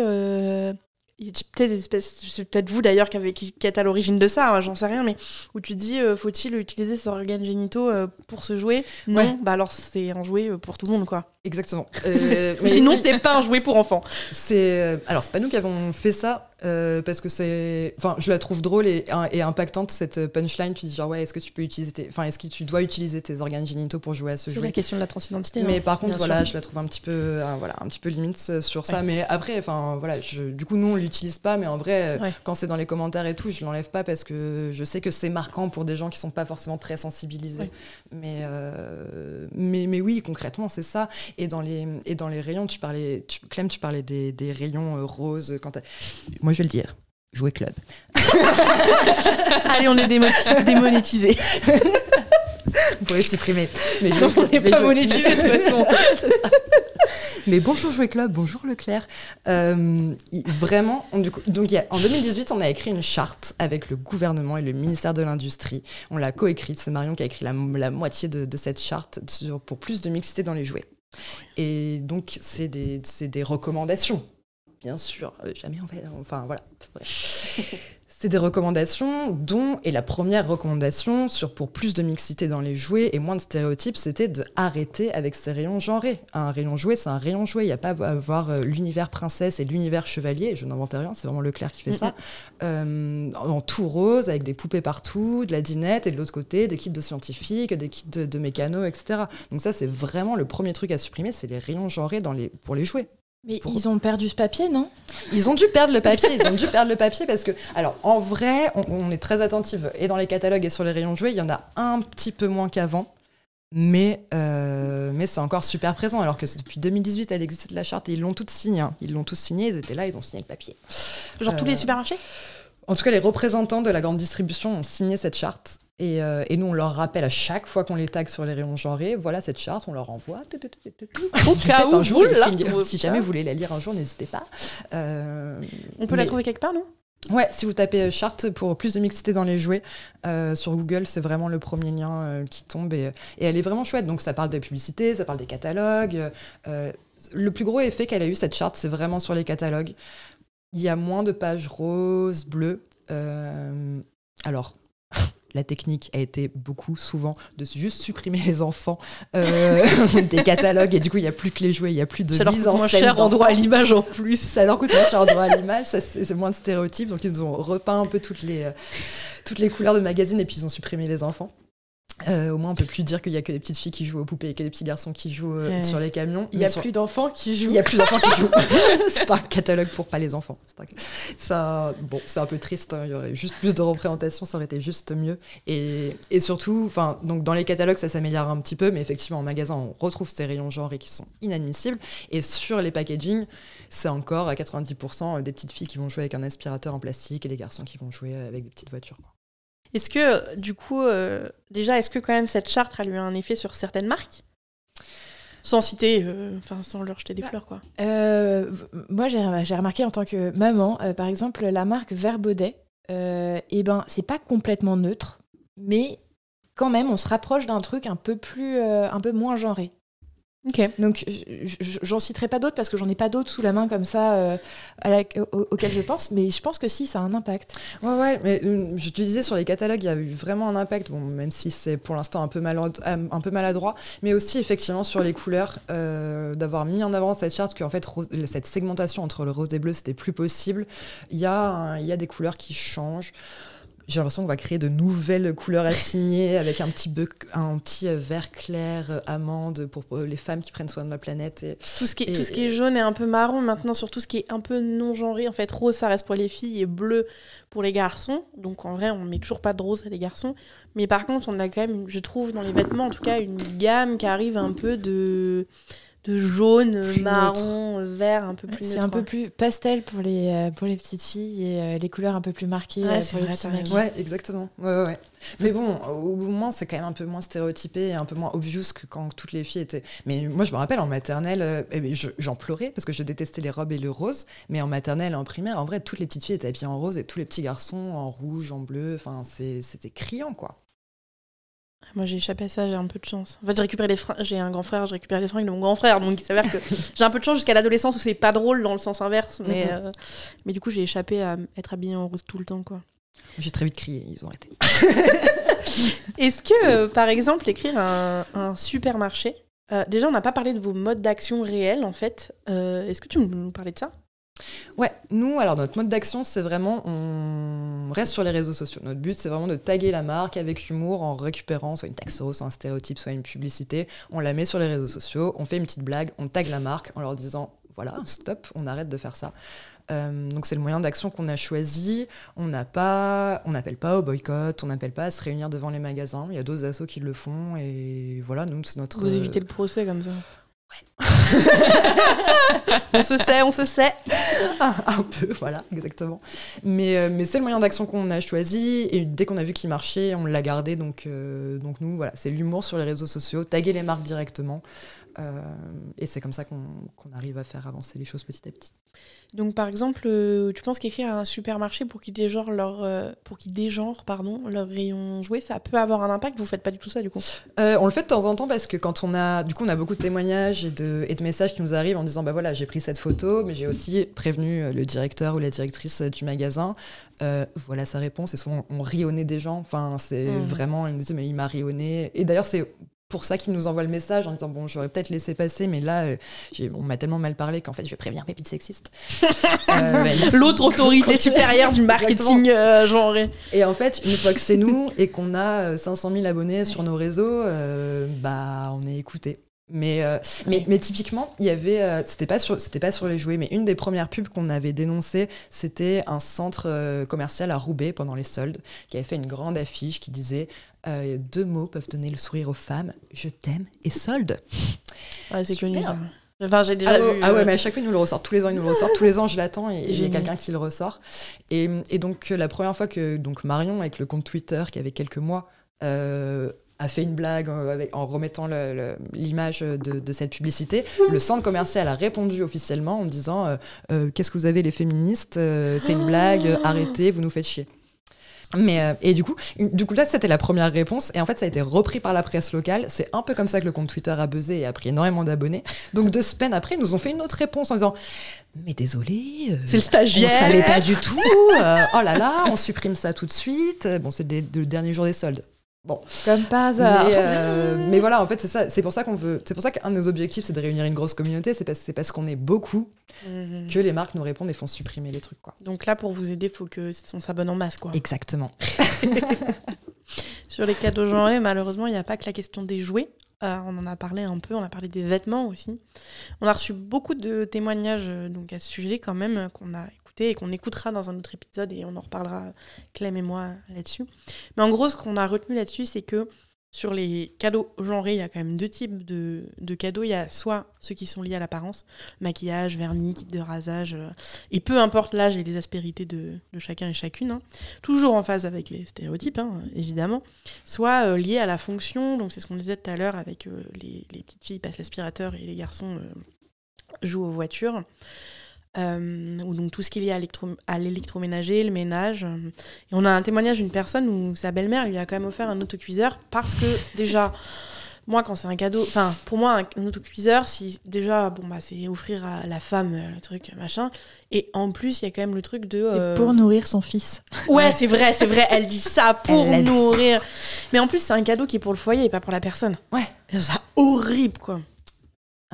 Peut-être c'est peut-être vous d'ailleurs qui, qui, êtes à l'origine de ça, hein, j'en sais rien, mais où tu dis euh, faut-il utiliser ses organes génitaux euh, pour se jouer? Non, Ouais. bah alors c'est un jouet euh, pour tout le monde quoi. Exactement. Euh, Mais sinon, c'est pas un jouet pour enfants. c'est alors c'est pas nous qui avons fait ça euh, parce que c'est enfin je la trouve drôle et, et impactante cette punchline tu dis genre ouais est-ce que tu peux utiliser tes... enfin est-ce que tu dois utiliser tes organes génitaux pour jouer à ce C'est la question de la transidentité. mais hein, par contre voilà sûr. je la trouve un petit peu euh, voilà un petit peu limite euh, sur ça mais après enfin voilà je- du coup nous on l'utilise pas mais en vrai Ouais. quand c'est dans les commentaires et tout je l'enlève pas parce que je sais que c'est marquant pour des gens qui sont pas forcément très sensibilisés Ouais. mais, euh, mais mais oui concrètement c'est ça et dans les et dans les rayons tu parlais tu, Clem tu parlais des, des rayons roses quand t'as- moi je vais le dire jouer club Allez, on est démo- démonétisé. on pourrait supprimer mais on n'est pas monétisé de toute façon. Mais bonjour Jouet Club, bonjour Leclerc. Euh, vraiment, on- du coup- donc il y a- en 2018, on a écrit une charte avec le gouvernement et le ministère de l'Industrie. On l'a coécrite, c'est Marion qui a écrit la, la moitié de, de cette charte sur- pour plus de mixité dans les jouets. Et donc, c'est des, c'est des recommandations. Bien sûr, euh, jamais on fait. Enfin, voilà. C'est des recommandations dont, et la première recommandation sur pour plus de mixité dans les jouets et moins de stéréotypes, c'était de arrêter avec ces rayons genrés. Un rayon jouet, c'est un rayon jouet. Il n'y a pas à avoir euh, l'univers princesse et l'univers chevalier. Je n'invente rien, c'est vraiment Leclerc qui fait ça. Euh, en tout rose, avec des poupées partout, de la dinette, et de l'autre côté, des kits de scientifiques, des kits de, de mécano, etc. Donc ça, c'est vraiment le premier truc à supprimer, c'est les rayons genrés dans les, pour les jouets. Mais Pour- ils ont perdu ce papier, non? Ils ont dû perdre le papier, ils ont dû perdre le papier parce que, alors en vrai, on, on est très attentive et dans les catalogues et sur les rayons de jouets, il y en a un petit peu moins qu'avant, mais, euh, mais c'est encore super présent. Alors que depuis 2018, elle existe la charte et ils l'ont toutes signée. hein. Ils l'ont tous signé, ils étaient là, ils ont signé le papier. Genre tous Euh, les supermarchés? En tout cas, les représentants de la grande distribution ont signé cette charte. Et, euh, et nous, on leur rappelle à chaque fois qu'on les tag sur les rayons genrés, voilà cette charte, on leur envoie. Au cas où un jour Si jamais vous voulez la lire un jour, n'hésitez pas. Euh, On peut la trouver quelque part, non? Ouais, si vous tapez euh, charte pour plus de mixité dans les jouets euh, sur Google, c'est vraiment le premier lien qui tombe et, et elle est vraiment chouette. Donc ça parle de publicité, ça parle des catalogues. le plus gros effet qu'elle a eu cette charte, c'est vraiment sur les catalogues. Il y a moins de pages roses, bleues. alors, la technique a été beaucoup, souvent, de juste supprimer les enfants euh, des catalogues et du coup, il n'y a plus que les jouets, il n'y a plus de Ça leur mise coûte en moins scène. cher en d'enfants. droit à l'image en plus. Ça leur coûte moins cher en droit à l'image, ça, c'est moins de stéréotypes. Donc, ils ont repeint un peu toutes les, euh, toutes les couleurs de magazine et puis ils ont supprimé les enfants. Euh, au moins, on peut plus dire qu'il y a que des petites filles qui jouent aux poupées et que des petits garçons qui jouent euh, Ouais. sur les camions. Il n'y a sur- plus d'enfants qui jouent. il y a plus d'enfants qui jouent. c'est un catalogue pour pas les enfants. C'est un- Ça, bon, c'est un peu triste. hein. Il y aurait juste plus de représentation, ça aurait été juste mieux. Et, et surtout, enfin, donc dans les catalogues, ça s'améliore un petit peu, mais effectivement, en magasin, on retrouve ces rayons genrés qui sont inadmissibles. Et sur les packaging, c'est encore à 90% des petites filles qui vont jouer avec un aspirateur en plastique et les garçons qui vont jouer avec des petites voitures. quoi. Est-ce que, du coup, euh, déjà, est-ce que quand même cette charte a eu un effet sur certaines marques? Sans citer, euh, enfin, sans leur jeter des Bah, fleurs, quoi. Euh, moi, j'ai j'ai remarqué en tant que maman, par exemple, la marque Verbaudet, eh ben, c'est pas complètement neutre, mais quand même, on se rapproche d'un truc un peu plus, un peu moins genré. Ok. Donc, j'en citerai pas d'autres parce que j'en ai pas d'autres sous la main comme ça euh, à la- au- auxquels je pense, mais je pense que si, ça a un impact. Ouais, ouais, mais euh, je te disais sur les catalogues, il y a eu vraiment un impact, bon, même si c'est pour l'instant un, peu malad- un peu maladroit, mais aussi effectivement sur les couleurs, euh, d'avoir mis en avant cette charte qu'en fait cette segmentation entre le rose et bleu c'était plus possible. Il y, a un- il y a des couleurs qui changent. J'ai l'impression qu'on va créer de nouvelles couleurs assignées avec un petit, bec- un petit euh, vert clair, euh, amande pour les femmes qui prennent soin de la planète. Et... Tout ce, qui est, Et- tout ce qui est jaune et un peu marron, maintenant, sur tout ce qui est un peu non-genré. En fait, rose, ça reste pour les filles et bleu pour les garçons. Donc, en vrai, on met toujours pas de rose à les garçons. Mais par contre, on a quand même, je trouve, dans les vêtements, en tout cas, une gamme qui arrive un peu de, de jaune, Plus marron, vert, un peu plus C'est un peu plus pastel pour les, euh, pour les petites filles et euh, les couleurs un peu plus marquées Ouais, euh, pour les vrai, petits. Ouais, exactement. Ouais, ouais, ouais. Mais bon, au moins, c'est quand même un peu moins stéréotypé et un peu moins obvious que quand toutes les filles étaient. Mais moi, je me rappelle en maternelle, euh, eh ben, je- j'en pleurais parce que je détestais les robes et le rose. Mais en maternelle en primaire, en vrai, toutes les petites filles étaient habillées en rose et tous les petits garçons en rouge, en bleu. Enfin, c'est- c'était criant, quoi. Moi, j'ai échappé à ça, j'ai un peu de chance. En fait, j'ai récupéré les fringues, j'ai un grand frère, j'ai récupéré les fringues de mon grand frère, donc il s'avère que j'ai un peu de chance jusqu'à l'adolescence où c'est pas drôle dans le sens inverse, mais, Mhm. euh, mais du coup, j'ai échappé à être habillée en rose tout le temps, quoi. J'ai très vite crié, ils ont arrêté. Est-ce que, euh, par exemple, écrire un, un supermarché, euh, déjà, on n'a pas parlé de vos modes d'action réels, en fait. Est-ce que tu peux nous parler de ça? Ouais, nous, alors notre mode d'action, c'est vraiment, on reste sur les réseaux sociaux. Notre but, c'est vraiment de taguer la marque avec humour en récupérant soit une taxo, soit un stéréotype, soit une publicité. On la met sur les réseaux sociaux, on fait une petite blague, on tague la marque en leur disant, voilà, stop, on arrête de faire ça. Euh, donc c'est le moyen d'action qu'on a choisi. On n'a pas, on n'appelle pas au boycott, on n'appelle pas à se réunir devant les magasins. Il y a d'autres assos qui le font et voilà, nous c'est notre. Vous euh, évitez le procès comme ça on se sait, on se sait. un peu, voilà, exactement. Mais, euh, mais c'est le moyen d'action qu'on a choisi et dès qu'on a vu qu'il marchait, on l'a gardé. Donc, euh, donc nous, voilà, c'est l'humour sur les réseaux sociaux, taguer les marques directement. Euh, et c'est comme ça qu'on arrive à faire avancer les choses petit à petit. Donc, par exemple, euh, tu penses qu'écrire à un supermarché pour qu'ils dégenrent leur, euh, pour qu'ils dégenrent, pardon, leur rayon jouet, ça peut avoir un impact? Vous faites pas du tout ça, du coup? Euh, on le fait de temps en temps parce que quand on a, du coup, on a beaucoup de témoignages et de, et de messages qui nous arrivent en disant, bah voilà, j'ai pris cette photo, mais j'ai aussi prévenu le directeur ou la directrice du magasin. Euh, voilà sa réponse. Et souvent, on rit au nez des gens. Enfin, c'est Mhm. vraiment, ils nous disent, mais il m'a ri au nez. Et d'ailleurs, c'est pour ça qu'ils nous envoient le message en disant, bon, j'aurais peut-être laissé passer, mais là, euh, j'ai- on m'a tellement mal parlé qu'en fait, je vais prévenir Pépite Sexiste. Euh. L'autre autorité supérieure du marketing euh, genré. Et en fait, une fois que c'est nous et qu'on a euh, 500 000 abonnés sur nos réseaux, euh, bah, on est écouté. Mais, euh, mais, mais typiquement, il y avait, euh, c'était pas sur, c'était pas sur les jouets, mais une des premières pubs qu'on avait dénoncées, c'était un centre euh, commercial à Roubaix pendant les soldes, qui avait fait une grande affiche qui disait deux mots peuvent donner le sourire aux femmes, je t'aime et solde. Ouais, c'est connu ça. Enfin, j'ai déjà Ah, vu. ouais, ah ouais, mais à chaque fois, ils nous le ressortent. Tous les ans, ils nous le ressortent. Tous les ans, je l'attends et j'ai quelqu'un qui le ressort. Et, et donc, la première fois que donc, Marion, avec le compte Twitter, qui avait quelques mois, euh, a fait une blague avec, en remettant l'image de, de cette publicité, le centre commercial a répondu officiellement en disant euh, Euh, Qu'est-ce que vous avez, les féministes Euh, C'est une blague, euh, arrêtez, vous nous faites chier. Mais euh, et du coup, du coup là c'était la première réponse et en fait ça a été repris par la presse locale. C'est un peu comme ça que le compte Twitter a buzzé et a pris énormément d'abonnés. Donc deux semaines après, ils nous ont fait une autre réponse en disant mais désolé, euh, C'est le stagiaire. savait pas du tout. euh, oh là là, on supprime ça tout de suite. Bon, c'est le dernier jour des soldes. Comme par hasard. Mais, euh, mais voilà, en fait, c'est ça. C'est pour ça qu'on veut. C'est pour ça qu'un de nos objectifs, c'est de réunir une grosse communauté. C'est parce, c'est parce qu'on est beaucoup Mhm. que les marques nous répondent et font supprimer les trucs, quoi. Donc là, pour vous aider, faut que on s'abonne en masse, quoi. Exactement. Sur les cadeaux genrés, malheureusement, il n'y a pas que la question des jouets. Euh, on en a parlé un peu, on a parlé des vêtements aussi. On a reçu beaucoup de témoignages euh, donc à ce sujet quand même qu'on a et qu'on écoutera dans un autre épisode et on en reparlera Clem et moi là-dessus. Mais en gros, ce qu'on a retenu là-dessus, c'est que sur les cadeaux genrés, il y a quand même deux types de, de cadeaux. Il y a soit ceux qui sont liés à l'apparence, maquillage, vernis, kit de rasage, euh, et peu importe l'âge et les aspérités de, chacun et chacune, hein. toujours en phase avec les stéréotypes, hein, évidemment soit euh, lié à la fonction, donc c'est ce qu'on disait tout à l'heure avec euh, les, petites filles passent l'aspirateur et les garçons jouent aux voitures. Euh, ou donc tout ce qui est lié à, l'électro- à l'électroménager, le ménage. Et on a un témoignage d'une personne où sa belle-mère lui a quand même offert un autocuiseur parce que déjà, moi quand c'est un cadeau, enfin pour moi un, autocuiseur, si déjà bon bah c'est offrir à la femme euh, le truc machin, et en plus il y a quand même le truc de C'est euh, pour nourrir son fils. Ouais, c'est vrai, c'est vrai. Elle dit ça pour dit. nourrir. Mais en plus, c'est un cadeau qui est pour le foyer et pas pour la personne. Ouais. Ça horrible, quoi.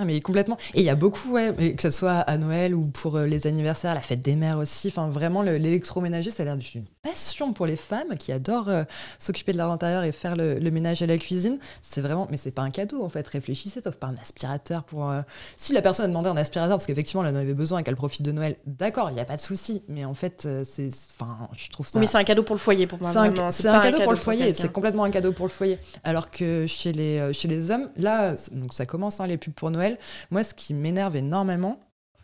Ah mais complètement. Et il y a beaucoup, ouais, que ce soit à Noël ou pour euh, les anniversaires, la fête des mères aussi. Enfin, vraiment, le- l'électroménager, ça a l'air d'une passion pour les femmes qui adorent euh, s'occuper de leur intérieur et faire le, le ménage à la cuisine. C'est vraiment, mais c'est pas un cadeau en fait. Réfléchissez, t'offres pas un aspirateur pour. euh, Si la personne a demandé un aspirateur parce qu'effectivement elle en avait besoin et qu'elle profite de Noël, d'accord, il y a pas de souci. Mais en fait, c'est, enfin, je trouve ça. Mais c'est un cadeau pour le foyer pour moi. C'est un, c'est cadeau pour le foyer, c'est complètement un cadeau pour le foyer. Alors que chez les, chez les hommes, là, donc ça commence, hein, les pubs pour Noël. Moi, ce qui m'énerve énormément,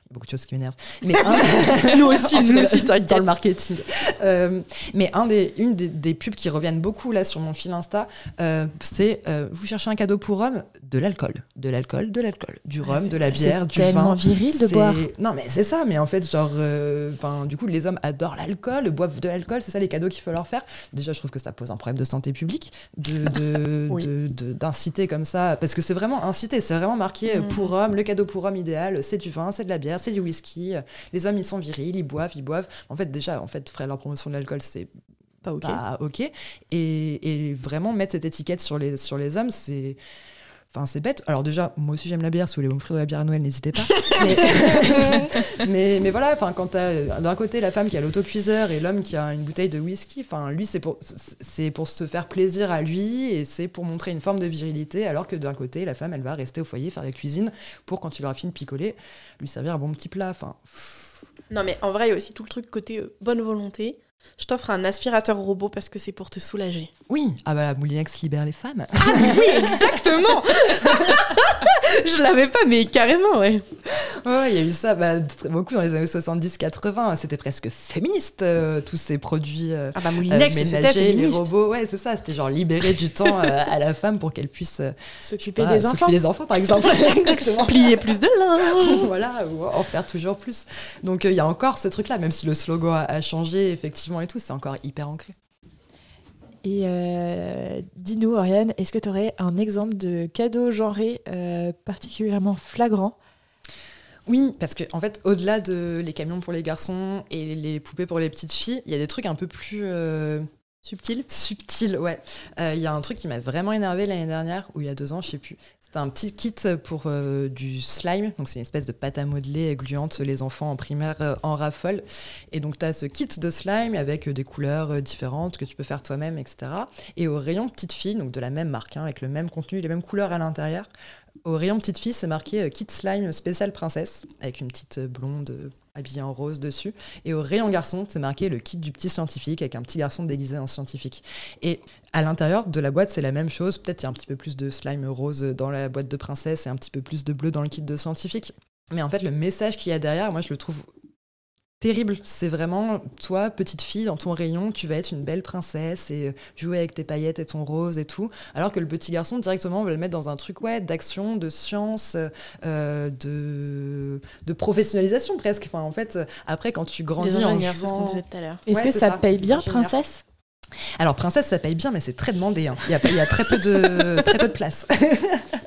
il y a beaucoup de choses qui m'énervent, mais un- Nous aussi, nous aussi, dans le marketing. Euh, mais un des, une des, des pubs qui reviennent beaucoup là sur mon fil Insta, euh, c'est euh, vous cherchez un cadeau pour homme, de l'alcool, de l'alcool, de l'alcool, du rhum, de la bière, C'est du tellement vin. viril de C'est- boire. Non, mais c'est ça. Mais en fait, genre, enfin, du coup, les hommes adorent l'alcool, boivent de l'alcool. C'est ça les cadeaux qu'il faut leur faire. Déjà, je trouve que ça pose un problème de santé publique, de Oui. d'inciter comme ça, parce que c'est vraiment incité. C'est vraiment marqué Mhm. pour homme. Le cadeau pour homme idéal, c'est du vin, c'est de la bière, c'est du whisky. Les hommes, ils sont virils, ils boivent, ils boivent. En fait, déjà, en fait, faire leur promotion de l'alcool, c'est Pas ok. pas ok. Et, et vraiment mettre cette étiquette sur les, sur les hommes, c'est. Enfin, c'est bête. Alors déjà, moi aussi j'aime la bière. Si vous voulez m'offrir de la bière à Noël, n'hésitez pas. mais, mais, mais voilà, enfin, quand t'as d'un côté la femme qui a l'autocuiseur et l'homme qui a une bouteille de whisky, enfin, lui c'est pour c'est pour se faire plaisir à lui et c'est pour montrer une forme de virilité, alors que d'un côté la femme elle va rester au foyer faire la cuisine pour quand il aura fini de picoler, lui servir un bon petit plat. Enfin, Non, mais en vrai, il y a aussi tout le truc côté euh, bonne volonté. Je t'offre un aspirateur robot parce que c'est pour te soulager. oui, ah bah la Moulinex libère les femmes. oui, exactement Je l'avais pas, mais carrément, ouais. Ouais, il y a eu ça bah, très- beaucoup dans les années 70-80. C'était presque féministe, euh, tous ces produits euh, Ah bah euh, Moulinex, c'était ménagers, les robots. Ouais, c'est ça. C'était genre libérer du temps euh, à la femme pour qu'elle puisse euh, S'occuper des s'occuper enfants. des enfants, par exemple. Exactement. Plier plus de linge. voilà, ou en faire toujours plus. Donc euh, il y a encore ce truc-là, même si le slogan a, a changé, effectivement, et tout, c'est encore hyper ancré. Et euh, dis-nous, Oriane, est-ce que tu aurais un exemple de cadeau genré euh, particulièrement flagrant? Oui, parce que en fait, au-delà de les camions pour les garçons et les poupées pour les petites filles, il y a des trucs un peu plus euh, Subtil. subtils. Ouais, Euh, il y a un truc qui m'a vraiment énervé l'année dernière ou il y a deux ans, je sais plus. C'était un petit kit pour euh, du slime, donc c'est une espèce de pâte à modeler gluante. Les enfants en primaire euh, en raffolent. Et donc tu as ce kit de slime avec euh, des couleurs euh, différentes que tu peux faire toi-même, etc. Et au rayon petite fille, donc de la même marque, hein, avec le même contenu, les mêmes couleurs à l'intérieur. Au rayon petite fille, c'est marqué euh, kit slime spécial princesse, avec une petite euh, blonde euh, habillée en rose dessus. Et au rayon garçon, c'est marqué le kit du petit scientifique, avec un petit garçon déguisé en scientifique. Et à l'intérieur de la boîte, c'est la même chose. Peut-être il y a un petit peu plus de slime rose dans la boîte de princesse et un petit peu plus de bleu dans le kit de scientifique. Mais en fait, le message qu'il y a derrière, moi, je le trouve terrible. C'est vraiment, toi, petite fille, dans ton rayon, tu vas être une belle princesse et euh, jouer avec tes paillettes et ton rose et tout. Alors que le petit garçon, directement, on va le mettre dans un truc, ouais, d'action, de science, euh, de, de professionnalisation presque. Enfin, en fait, euh, après, quand tu grandis en ingénieurs, c'est ce qu'on jouant... disait tout à l'heure. Est-ce Ouais, que ça, ça. paye bien, princesse? Alors, princesse, ça paye bien, mais c'est très demandé. hein. Il y, a, il y a très, peu de, très peu de place.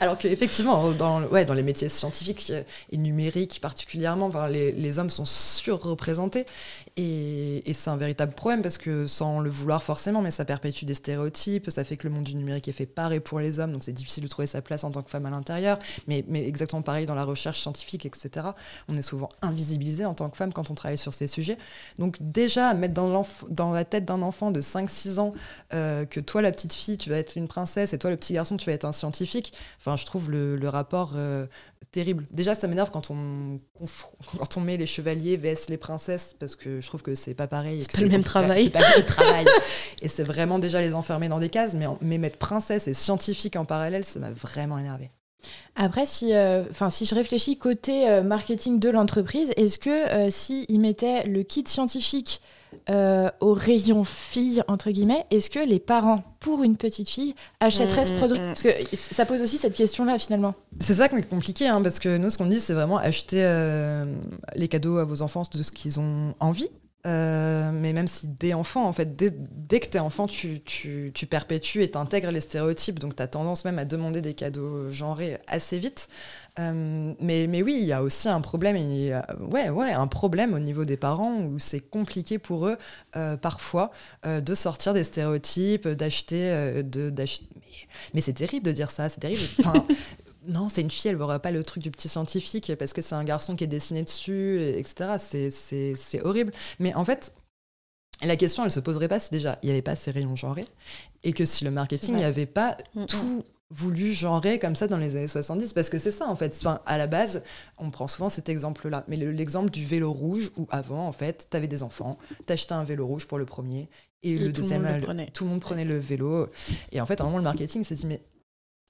Alors qu'effectivement, dans, ouais, dans les métiers scientifiques euh, et numériques particulièrement, enfin, les, hommes sont surreprésentés. Et, c'est un véritable problème parce que sans le vouloir forcément, mais ça perpétue des stéréotypes, ça fait que le monde du numérique est fait par pour les hommes, donc c'est difficile de trouver sa place en tant que femme à l'intérieur. Mais, exactement pareil dans la recherche scientifique, etc. On est souvent invisibilisé en tant que femme quand on travaille sur ces sujets. Donc déjà, mettre dans la tête d'un enfant de 5-6 ans euh, que toi, la petite fille, tu vas être une princesse et toi, le petit garçon, tu vas être un scientifique, enfin, je trouve le, le rapport euh, terrible. Déjà, ça m'énerve quand on, quand on met les chevaliers vs les princesses, parce que je trouve que c'est pas pareil. C'est que pas le même travail. C'est pas le même travail. et c'est vraiment déjà les enfermer dans des cases, mais, mais mettre princesse et scientifique en parallèle, ça m'a vraiment énervé. Après, si, euh, si je réfléchis côté euh, marketing de l'entreprise, est-ce que euh, si ils mettaient le kit scientifique euh, au rayon fille, entre guillemets, est-ce que les parents, pour une petite fille, achèteraient Mm, ce mm, produit mm. Parce que ça pose aussi cette question-là, finalement. C'est ça qui est compliqué, hein, parce que nous, ce qu'on dit, c'est vraiment acheter euh, les cadeaux à vos enfants de ce qu'ils ont envie. Euh, mais même si dès enfant, en fait, dès, que t'es enfant, tu, tu, tu perpétues et t'intègres les stéréotypes, donc t'as tendance même à demander des cadeaux genrés assez vite. Euh, mais, mais oui, il y a aussi un problème, ouais, ouais, un problème au niveau des parents où c'est compliqué pour eux euh, parfois de sortir des stéréotypes, d'acheter, de, mais, mais c'est terrible de dire ça, c'est terrible. Non, c'est une fille, elle verra pas le truc du petit scientifique parce que c'est un garçon qui est dessiné dessus, et- etc. C'est- horrible. Mais en fait, la question, elle se poserait pas si déjà il n'y avait pas ces rayons genrés et que si le marketing vrai. n'y avait pas Mm, mm. tout voulu genrer comme ça dans les années 70 parce que c'est ça en fait enfin, à la base on prend souvent cet exemple là mais le- l'exemple du vélo rouge où avant en fait tu avais des enfants t'achetais un vélo rouge pour le premier et, Et le deuxième le le- tout le monde prenait le vélo et en fait à un moment le marketing s'est dit mais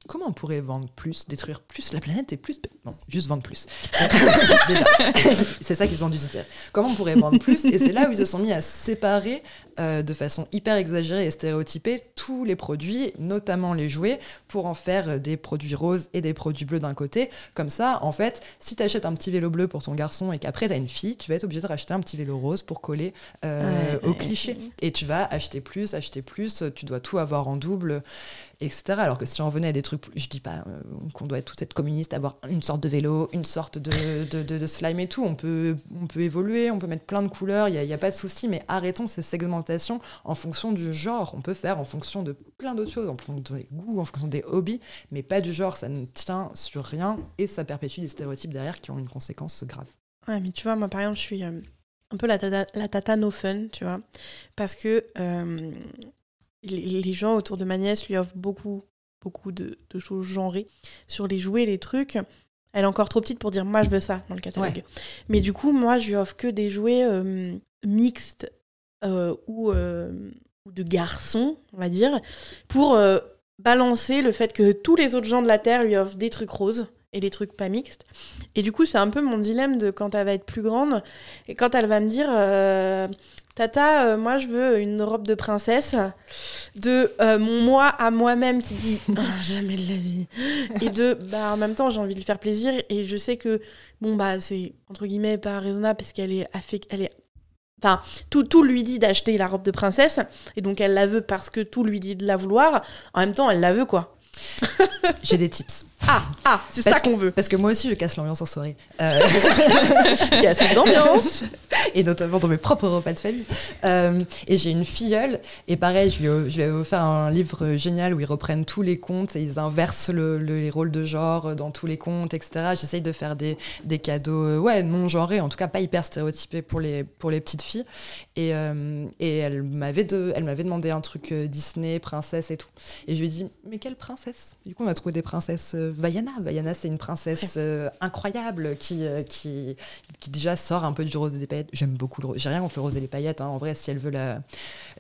comment on pourrait vendre plus détruire plus la planète et plus non juste vendre plus c'est ça qu'ils ont dû se dire comment on pourrait vendre plus et c'est là où ils se sont mis à séparer euh, de façon hyper exagérée et stéréotypée tous les produits, notamment les jouets, pour en faire euh, des produits roses et des produits bleus d'un côté. Comme ça, en fait, si tu achètes un petit vélo bleu pour ton garçon et qu'après tu as une fille, tu vas être obligé de racheter un petit vélo rose pour coller euh, Ouais, au ouais. cliché. Et tu vas acheter plus, acheter plus, tu dois tout avoir en double, etc. Alors que si on revenait à des trucs, je dis pas euh, qu'on doit tous être communiste, avoir une sorte de vélo, une sorte de, slime et tout, on peut, on peut évoluer, on peut mettre plein de couleurs, il n'y a, pas de souci, mais arrêtons ces segmentations en fonction du genre. On peut faire en fonction de plein d'autres choses, en fonction des goûts, en fonction des hobbies, mais pas du genre, ça ne tient sur rien et ça perpétue des stéréotypes derrière qui ont une conséquence grave. Ouais, mais tu vois, moi par exemple, je suis euh, un peu la tata, la no fun, tu vois. Parce que euh, les gens autour de ma nièce lui offrent beaucoup, beaucoup de, de choses genrées sur les jouets, les trucs. Elle est encore trop petite pour dire moi je veux ça dans le catalogue. Mais du coup, moi je lui offre que des jouets euh, mixtes euh, ou, euh, ou de garçons, on va dire, pour balancer le fait que tous les autres gens de la Terre lui offrent des trucs roses et des trucs pas mixtes. Et du coup, c'est un peu mon dilemme de quand elle va être plus grande et quand elle va me dire Tata, euh, moi je veux une robe de princesse de euh, mon moi à moi-même qui dit Ah, jamais de la vie et de bah en même temps j'ai envie de lui faire plaisir et je sais que bon bah c'est entre guillemets pas raisonnable parce qu'elle est affect elle est Enfin, tout, tout lui dit d'acheter la robe de princesse, et donc elle la veut parce que tout lui dit de la vouloir. En même temps, elle la veut, quoi. J'ai des tips. Ah, ah, c'est ça qu'on veut. Parce que moi aussi, je casse l'ambiance en soirée. Euh, Il y a cette ambiance. et notamment dans mes propres repas de famille. Euh, et j'ai une filleule, et pareil, je lui, ai, je lui ai offert un livre génial où ils reprennent tous les contes et ils inversent le, le- les rôles de genre dans tous les contes, etc. J'essaye de faire des, des cadeaux, euh, ouais, non genrés, en tout cas pas hyper stéréotypés pour les, pour les petites filles. Et, euh, et elle m'avait de, elle m'avait demandé un truc Disney, princesse et tout. Et je lui ai dit, mais quelle princesse? Du coup, on a trouvé des princesses Vaiana. Vaiana, c'est une princesse euh, incroyable qui, euh, qui, qui déjà sort un peu du rose et des paillettes. J'aime beaucoup le rose. J'ai rien contre le rose et les paillettes. hein. En vrai, si elle veut la,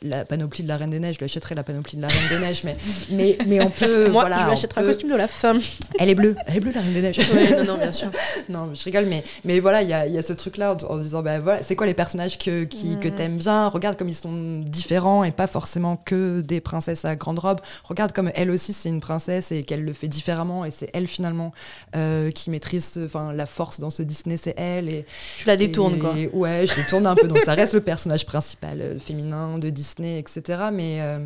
la panoplie de la Reine des Neiges, je lui achèterai la panoplie de la Reine des Neiges. Mais, mais, mais on peut. Moi, voilà, je lui achèterai un costume de la femme. Elle est bleue. Elle est bleue, la Reine des Neiges. non, non, bien sûr. non, je rigole, mais, mais voilà, il y a, y a ce truc-là en, en disant, bah voilà, c'est quoi les personnages que, qui, que Mhm. t'aimes bien? Regarde comme ils sont différents et pas forcément que des princesses à grande robe. Regarde comme elle aussi, c'est une princesse et qu'elle le fait différemment et c'est elle finalement euh, qui maîtrise enfin, la force dans ce Disney, c'est elle. Et, Tu la détournes, et- quoi. Ouais, Neiges, je tourne un peu. Donc ça reste le personnage principal euh, féminin de Disney, etc. Mais euh,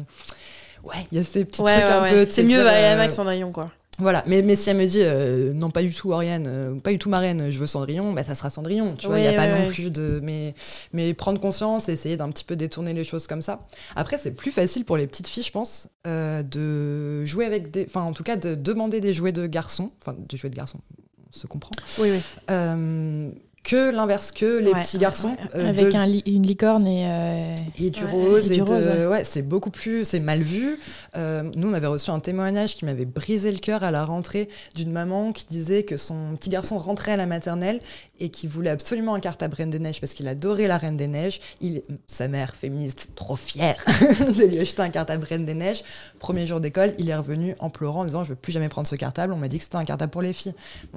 ouais, il y a ces petits Ouais, trucs ouais, un ouais. peu. C'est mieux euh, que Cendrillon, quoi. Voilà, mais, mais si elle me dit euh, non, pas du tout Ariane, euh, pas du tout Marraine, je veux Cendrillon, bah, ça sera Cendrillon. Tu vois, il n'y a Ouais, pas ouais, non plus de. Mais, mais prendre conscience, essayer d'un petit peu détourner les choses comme ça. Après, c'est plus facile pour les petites filles, je pense, euh, de jouer avec des. Enfin, en tout cas, de demander des jouets de garçons. Enfin, des jouets de garçons, on se comprend. Oui, oui. Que l'inverse, que les Ouais, petits garçons. ouais. euh, Avec de- un li- une licorne et. euh, et du Ouais, rose et et, du de- rose, ouais. ouais, c'est beaucoup plus c'est mal vu Euh, nous on avait reçu un témoignage qui m'avait brisé le cœur à la rentrée d'une maman qui disait que son petit garçon rentrait à la maternelle et qui voulait absolument un cartable Reine des Neiges parce qu'il adorait la Reine des Neiges il sa mère féministe trop fière de lui acheter un cartable Reine des Neiges premier jour d'école il est revenu en pleurant en disant je veux plus jamais prendre ce cartable on m'a dit que c'était un cartable pour les filles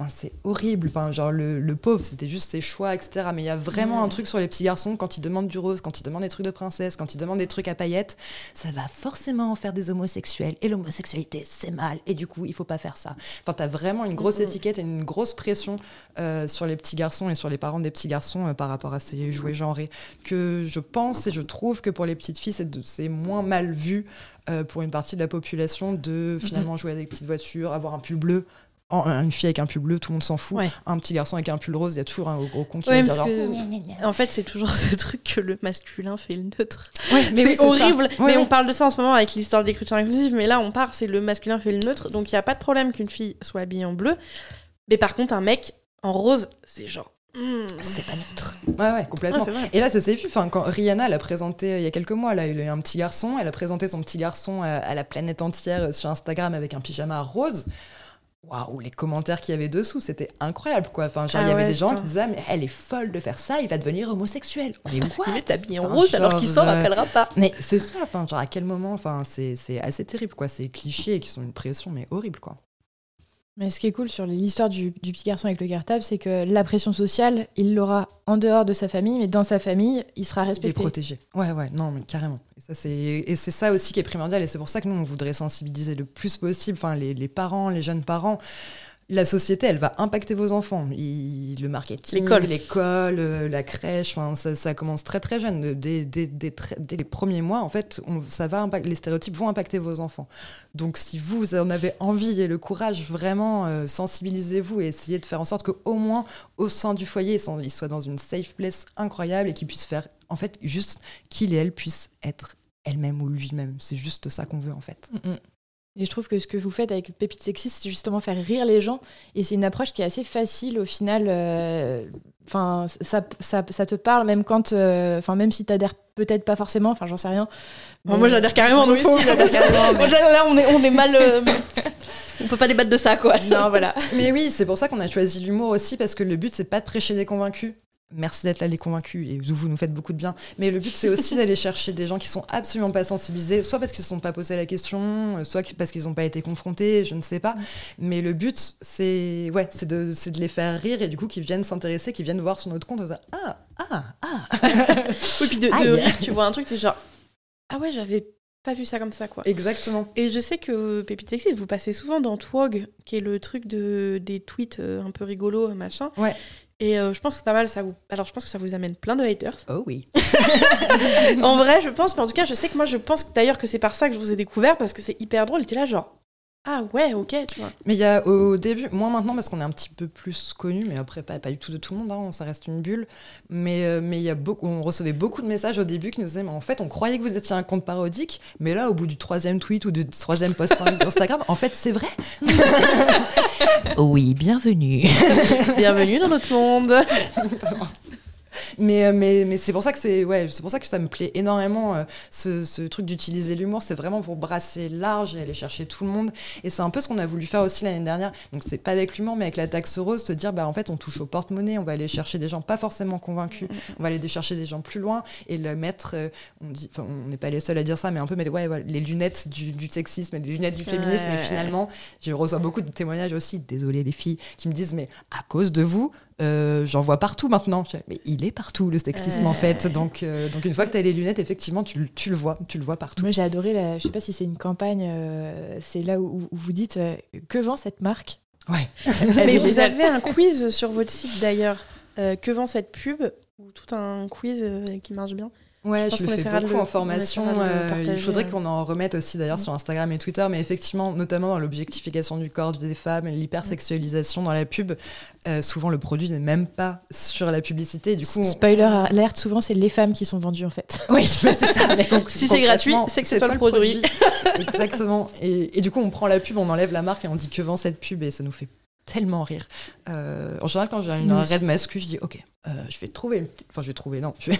c'est horrible enfin genre le, le pauvre c'était juste choix etc mais il y a vraiment un truc sur les petits garçons quand ils demandent du rose quand ils demandent des trucs de princesse quand ils demandent des trucs à paillettes ça va forcément en faire des homosexuels. Et l'homosexualité c'est mal. Et du coup il faut pas faire ça. Enfin t'as vraiment une grosse étiquette et une grosse pression euh, sur les petits garçons et sur les parents des petits garçons euh, par rapport à ces jouets genrés. Que je pense et je trouve que pour les petites filles c'est moins mal vu euh, pour une partie de la population de finalement jouer avec des petites voitures avoir un pull bleu En- une fille avec un pull bleu, tout le monde s'en fout. Ouais. Un petit garçon avec un pull rose, il y a toujours un gros con qui Ouais, va dire genre, que- En fait, c'est toujours ce truc que le masculin fait le neutre. Ouais, mais oui, c'est ça. horrible. Mais on parle de ça en ce moment avec l'histoire de l'écriture inclusive. Mais là, on part, c'est le masculin fait le neutre. Donc, il n'y a pas de problème qu'une fille soit habillée en bleu. Mais par contre, un mec en rose, c'est genre. hmm. C'est pas neutre. Ouais, ouais, complètement. Ouais. Et là, ça s'est vu. Enfin, quand Rihanna, elle a présenté euh, il y a quelques mois, là, il a eu un petit garçon. Elle a présenté son petit garçon à, à la planète entière euh, sur Instagram avec un pyjama rose. Waouh, les commentaires qu'il y avait dessous, c'était incroyable, quoi. Enfin, genre, Ah il y avait ouais, des gens putain. qui disaient, Ah, mais elle est folle de faire ça, il va devenir homosexuel. On est what Il est habillé en Enfin, rose alors qu'il s'en rappellera pas. Mais c'est ça, enfin, genre, à quel moment Enfin, c'est c'est assez terrible, quoi. Ces clichés qui sont une pression, mais horrible, quoi. Mais ce qui est cool sur l'histoire du, du petit garçon avec le cartable, c'est que la pression sociale, il l'aura en dehors de sa famille, mais dans sa famille, il sera Il est respecté. protégé. Ouais, ouais, non, mais carrément. Et, ça, c'est... et c'est ça aussi qui est primordial. Et c'est pour ça que nous, on voudrait sensibiliser le plus possible enfin, les, les parents, les jeunes parents. La société, elle va impacter vos enfants. Il- le marketing, L'école. euh, la crèche, ça, ça commence très très jeune. Dès, dès- dès très- dès les premiers mois, en fait, on- ça va impact- les stéréotypes vont impacter vos enfants. Donc, si vous en avez envie et le courage, vraiment, euh, sensibilisez-vous et essayez de faire en sorte qu'au moins, au sein du foyer, ils soient dans une safe place incroyable et qu'ils puissent faire, en fait, juste qu'il et elle puissent être elle-même ou lui-même. C'est juste ça qu'on veut, en fait. Mm, mm. Et je trouve que ce que vous faites avec Pépite Sexiste, c'est justement faire rire les gens. Et c'est une approche qui est assez facile au final. euh, Enfin, ça, ça, ça te parle même quand. euh, Enfin, même si t'adhères peut-être pas forcément. Enfin, j'en sais rien. Bon, moi, j'adhère carrément. Donc aussi, j'adhère carrément, mais- Bon, là, là, on est, on est mal. euh, on peut pas débattre de ça, quoi. Non, voilà. Mais oui, c'est pour ça qu'on a choisi l'humour aussi, parce que le but, c'est pas de prêcher des convaincus. Merci d'être là, les convaincus, et vous, nous faites beaucoup de bien. Mais le but, c'est aussi d'aller chercher des gens qui sont absolument pas sensibilisés, soit parce qu'ils ne se sont pas posé la question, soit parce qu'ils n'ont pas été confrontés, je ne sais pas. Mais le but, c'est ouais, c'est de, c'est de les faire rire et du coup, qu'ils viennent s'intéresser, qu'ils viennent voir sur notre compte, ah, ah, ah. Oui, puis de, rire, tu vois un truc, tu es genre. Ah ouais, j'avais pas vu ça comme ça, quoi. Exactement. Et je sais que Pépite vous passez souvent dans Twog, qui est le truc de, des tweets euh, un peu rigolos, machin. Ouais. Et euh, je pense que c'est pas mal, ça vous... Alors je pense que ça vous amène plein de haters. Oh oui. en vrai, je pense, mais en tout cas, je sais que moi, je pense que- d'ailleurs que c'est par ça que je vous ai découvert, parce que c'est hyper drôle. T'es là, genre, ah ouais, ok, tu vois. Mais il y a au début, moins maintenant parce qu'on est un petit peu plus connu, mais après pas, pas du tout de tout le monde, hein, ça reste une bulle. Mais euh, mais il y a beaucoup, on recevait beaucoup de messages au début qui nous disaient, mais en fait, on croyait que vous étiez un compte parodique, mais là, au bout du troisième tweet ou du troisième post Instagram, en fait, c'est vrai. oui, bienvenue. Bienvenue dans notre monde. Mais, euh, mais, mais c'est pour ça que c'est ouais, c'est pour ça que ça me plaît énormément euh, ce, ce truc d'utiliser l'humour, c'est vraiment pour brasser large et aller chercher tout le monde. Et c'est un peu ce qu'on a voulu faire aussi l'année dernière. Donc c'est pas avec l'humour, mais avec la taxe rose, se dire bah en fait on touche au porte-monnaie, on va aller chercher des gens pas forcément convaincus, on va aller chercher des gens plus loin et le mettre. euh, on dit, enfin on n'est pas les seuls à dire ça, mais un peu mettre ouais, ouais, les lunettes du, du sexisme, et les lunettes du féminisme. Ouais. Et finalement, je reçois beaucoup de témoignages aussi. Désolé les filles, qui me disent mais à cause de vous. Euh, J'en vois partout maintenant. Mais il est partout le sexisme en fait. Donc, euh, donc une fois que tu as les lunettes, effectivement, tu, le- tu le vois, tu le vois partout. Moi, j'ai adoré, la, je sais pas si c'est une campagne, euh, c'est là où, où vous dites euh, que vend cette marque? Ouais. Mais vous avez un quiz sur votre site d'ailleurs. Euh, que vend cette pub? Ou tout un quiz euh, qui marche bien? Ouais, pense je le qu'on fais beaucoup le- en on formation. le euh, il faudrait qu'on en remette aussi d'ailleurs sur Instagram et Twitter, mais effectivement, notamment dans l'objectification du corps des femmes et l'hypersexualisation dans la pub, euh, souvent le produit n'est même pas sur la publicité. Du coup, on- Spoiler alerte, souvent c'est les femmes qui sont vendues en fait. Oui, c'est ça. mais donc, Si c'est gratuit, c'est que c'est toi le toi produit. Exactement. Et, et du coup, on prend la pub, on enlève la marque et on dit que vend cette pub et ça nous fait tellement rire. Euh, en général, quand j'ai une arrêt de masque, je dis ok, euh, je vais trouver, une petite- enfin je vais trouver, non, je vais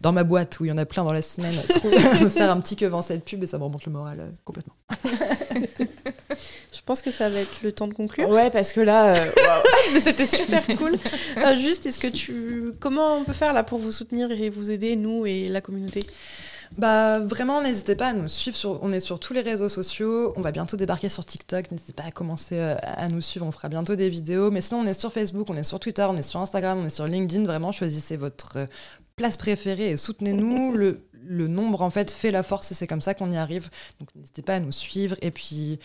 dans ma boîte où il y en a plein dans la semaine, trouver, me faire un petit que vend cette pub et ça me remonte le moral euh, complètement. Je pense que ça va être le temps de conclure. Ouais, parce que là, euh, c'était super cool. Juste, est-ce que tu. Comment on peut faire là pour vous soutenir et vous aider, nous et la communauté? Bah vraiment, n'hésitez pas à nous suivre. Sur, on est sur tous les réseaux sociaux. On va bientôt débarquer sur TikTok. N'hésitez pas à commencer euh, à nous suivre. On fera bientôt des vidéos. Mais sinon, on est sur Facebook, on est sur Twitter, on est sur Instagram, on est sur LinkedIn. Vraiment, choisissez votre euh, place préférée et soutenez-nous. le, le nombre, en fait, fait la force et c'est comme ça qu'on y arrive. Donc, n'hésitez pas à nous suivre. Et puis,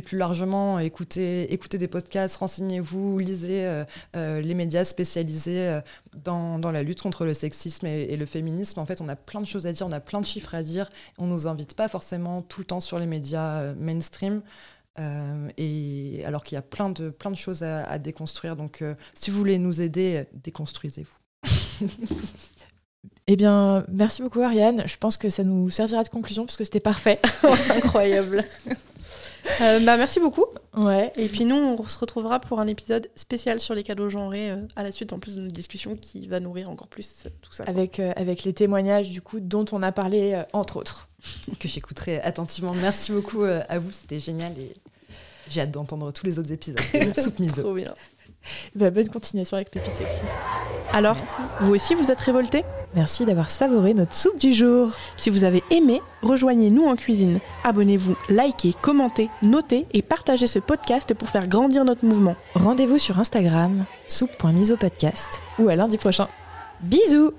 plus largement, écoutez, écoutez des podcasts, renseignez-vous, lisez euh, euh, les médias spécialisés euh, dans, dans la lutte contre le sexisme et, le féminisme. En fait, on a plein de choses à dire, on a plein de chiffres à dire. On nous invite pas forcément tout le temps sur les médias mainstream. Alors qu'il y a plein de, choses à, déconstruire. Donc, si vous voulez nous aider, déconstruisez-vous. eh bien, merci beaucoup Ariane. Je pense que ça nous servira de conclusion parce que c'était parfait. Incroyable. Euh, bah, merci beaucoup. Ouais. Et puis nous, on se retrouvera pour un épisode spécial sur les cadeaux genrés euh, à la suite, en plus de notre discussion qui va nourrir encore plus tout ça. Avec, euh, avec les témoignages du coup dont on a parlé euh, entre autres. que j'écouterai attentivement. Merci beaucoup euh, à vous, c'était génial et j'ai hâte d'entendre tous les autres épisodes. de Soupe miso. Trop bien. Bah, bonne continuation avec Pépite Sexiste. Alors, vous aussi, vous êtes révoltés? Merci d'avoir savouré notre soupe du jour. Si vous avez aimé, rejoignez-nous en cuisine. Abonnez-vous, likez, commentez, notez et partagez ce podcast pour faire grandir notre mouvement. Rendez-vous sur Instagram, soupe.misopodcast ou à lundi prochain. Bisous